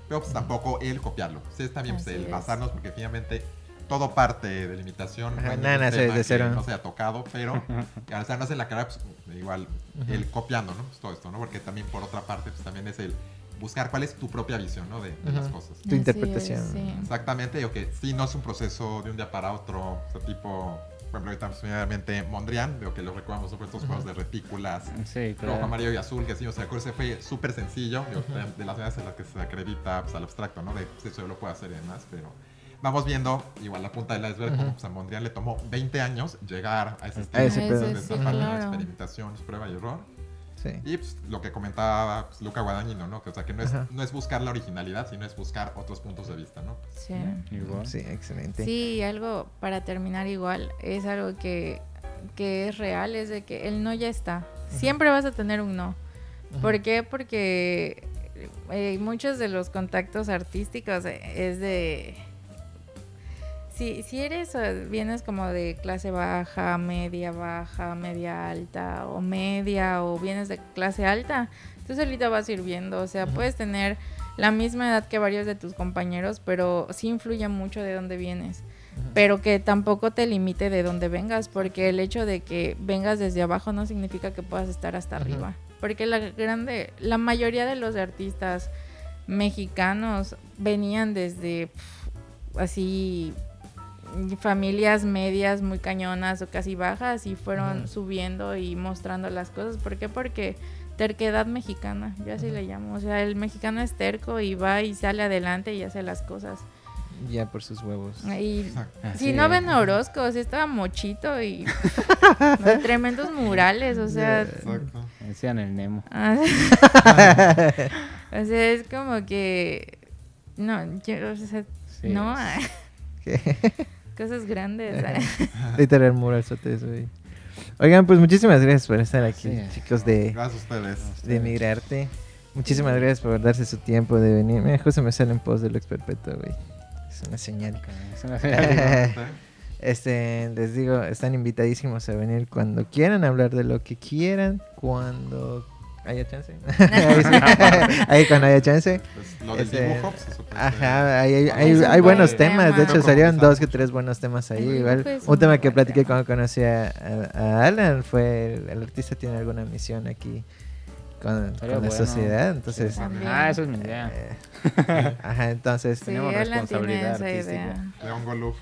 pero pues tampoco el copiarlo. Sí, es también pues, el es. basarnos, porque finalmente todo parte de la imitación. Ajá, hay nada ningún nace tema desde que cero. No se ha tocado, pero al estarnos en la cara, pues igual, Ujú. el copiando, ¿no? Pues, todo esto, ¿no? Porque también por otra parte, pues también es el buscar cuál es tu propia visión, ¿no? De, de las Ujú. cosas. Tu interpretación. Sí. Exactamente, o que sí, no es un proceso de un día para otro, o sea, tipo, por ejemplo, ahorita obviamente Mondrian, veo que lo recordamos sobre estos juegos de retículas, Sí, rojo, claro. amarillo y azul, que sí, o sea, creo que ese fue súper sencillo, digo, de, de las maneras en las que se acredita pues, al abstracto, ¿no? De pues, eso yo lo puedo hacer y demás, pero vamos viendo, igual la punta del iceberg, como pues, a Mondrian le tomó 20 años llegar a ese A estilo, ese de pedo. esa Sí, parte de la claro. experimentación, prueba y error. Sí. Y pues, lo que comentaba pues, Luca Guadagnino, ¿no? Que, o sea, que no es, no es buscar la originalidad, sino es buscar otros puntos de vista, ¿no? Sí. Igual. Sí, excelente. Sí, y algo para terminar igual, es algo que, que es real, es de que el no ya está. Siempre vas a tener un no. ¿Por qué? Porque eh, muchos de los contactos artísticos eh, es de... Si, si eres, vienes como de clase baja, media baja, media alta o media o vienes de clase alta, tú solita vas sirviendo. O sea, puedes tener la misma edad que varios de tus compañeros, pero sí influye mucho de dónde vienes. Pero que tampoco te limite de dónde vengas, porque el hecho de que vengas desde abajo no significa que puedas estar hasta arriba. Porque la grande, la mayoría de los artistas mexicanos venían desde así familias medias muy cañonas o casi bajas y fueron subiendo y mostrando las cosas. ¿Por qué? Porque terquedad mexicana, yo así le llamo. O sea, el mexicano es terco y va y sale adelante y hace las cosas. Ya por sus huevos. Y si no ven Orozco, sí estaba mochito y no, tremendos murales, o sea, Exacto. Decían el Nemo. ah, o sea, es como que no, yo, o sea, Sí, no, es- ah, ¿Qué? cosas grandes. Literal muralzotes, güey. Oigan, pues muchísimas gracias por estar aquí, Sí. chicos de, Gracias a ustedes. de Migrarte. Muchísimas gracias por darse su tiempo de venir. Mira, justo me sale en post del ex perpetuo, güey. Es una señal. Es una señal. Este, les digo, están invitadísimos a venir cuando quieran, hablar de lo que quieran, cuando haya chance. ahí, sí. Ahí cuando haya chance. Pues, lo del Este, dibujo, pues, Ajá, hay, hay, buenos buen temas. De hecho, salieron dos que tres buenos temas ahí. El Igual, dibujo es un tema que platiqué tema. cuando conocí a, a- a Alan fue el, el artista tiene alguna misión aquí con, la sociedad. Entonces, Sí. También. Ah, esa es mi idea. eh, ajá, entonces. Sí, Tenemos tiene responsabilidad esa artística. idea. León Goluf.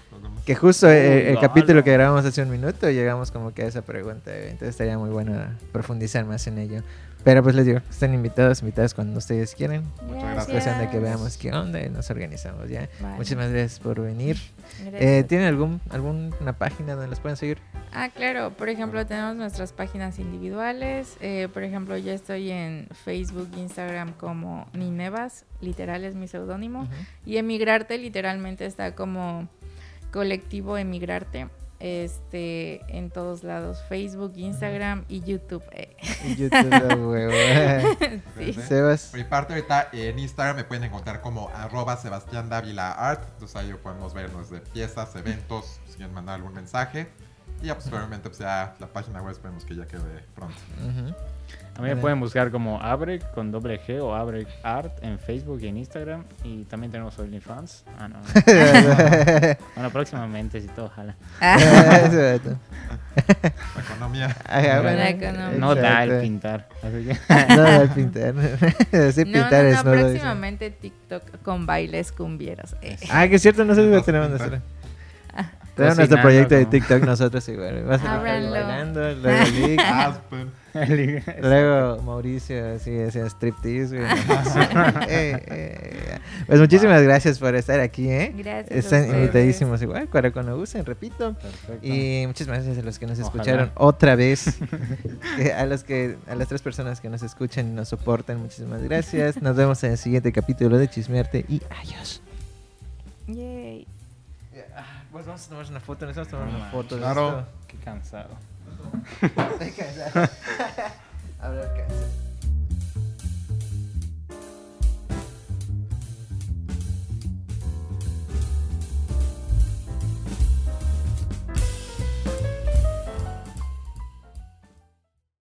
Que justo eh, el Uh, capítulo que grabamos hace un minuto llegamos como que a esa pregunta. eh, Entonces estaría muy bueno profundizar más en ello. Pero pues les digo, están invitados, invitadas cuando ustedes quieran. Muchas gracias. Cuestión de que veamos qué onda y nos organizamos ya. Vale. Muchísimas gracias por venir. Gracias. Eh, ¿Tienen algún, alguna página donde los pueden seguir? Ah, claro. Por ejemplo, tenemos nuestras páginas individuales. Eh, por ejemplo, yo estoy en Facebook, Instagram como Ninevas, literal es mi seudónimo. Y Emigrarte literalmente está como colectivo Emigrarte. Este, en todos lados, Facebook, Instagram y YouTube. eh. Y YouTube. Sí. Sebas. Por mi parte, ahorita en Instagram me pueden encontrar como arroba Sebastián Dávila Art. Entonces ahí podemos vernos de piezas, eventos, si quieren mandar algún mensaje. Y ya, pues probablemente pues, ya la página web esperemos que ya quede pronto. A mí me pueden buscar como Abrek con doble G o Abrek Art en Facebook y en Instagram. Y también tenemos OnlyFans. Ah, no. bueno, próximamente, si todo vato. La economía. Ajá, La bueno, economía. No da el pintar. Así que. No da el pintar. Sí, No, pintar no, es no, no lo dice. próximamente TikTok con bailes cumbieros. eh. Ah, que es cierto, no sé si lo tenemos nosotros. Tenemos nuestro proyecto de TikTok nosotros igual. Va a bailando, luego Lick, Ah, pues, luego Mauricio así haciendo striptease. güey. Eh, eh. Pues muchísimas gracias por estar aquí, ¿eh? Gracias. Están invitadísimos igual, para cuando gusten, repito. Perfecto. Y muchísimas gracias a los que nos Ojalá. escucharon otra vez. Eh, a los que a las tres personas que nos escuchan y nos soportan, muchísimas gracias. Nos vemos en el siguiente capítulo de Chismearte y adiós vamos, vamos a tomar una foto, necesitamos tomar una ah, foto. Claro. Qué cansado. Estoy cansado. Hablar cansado.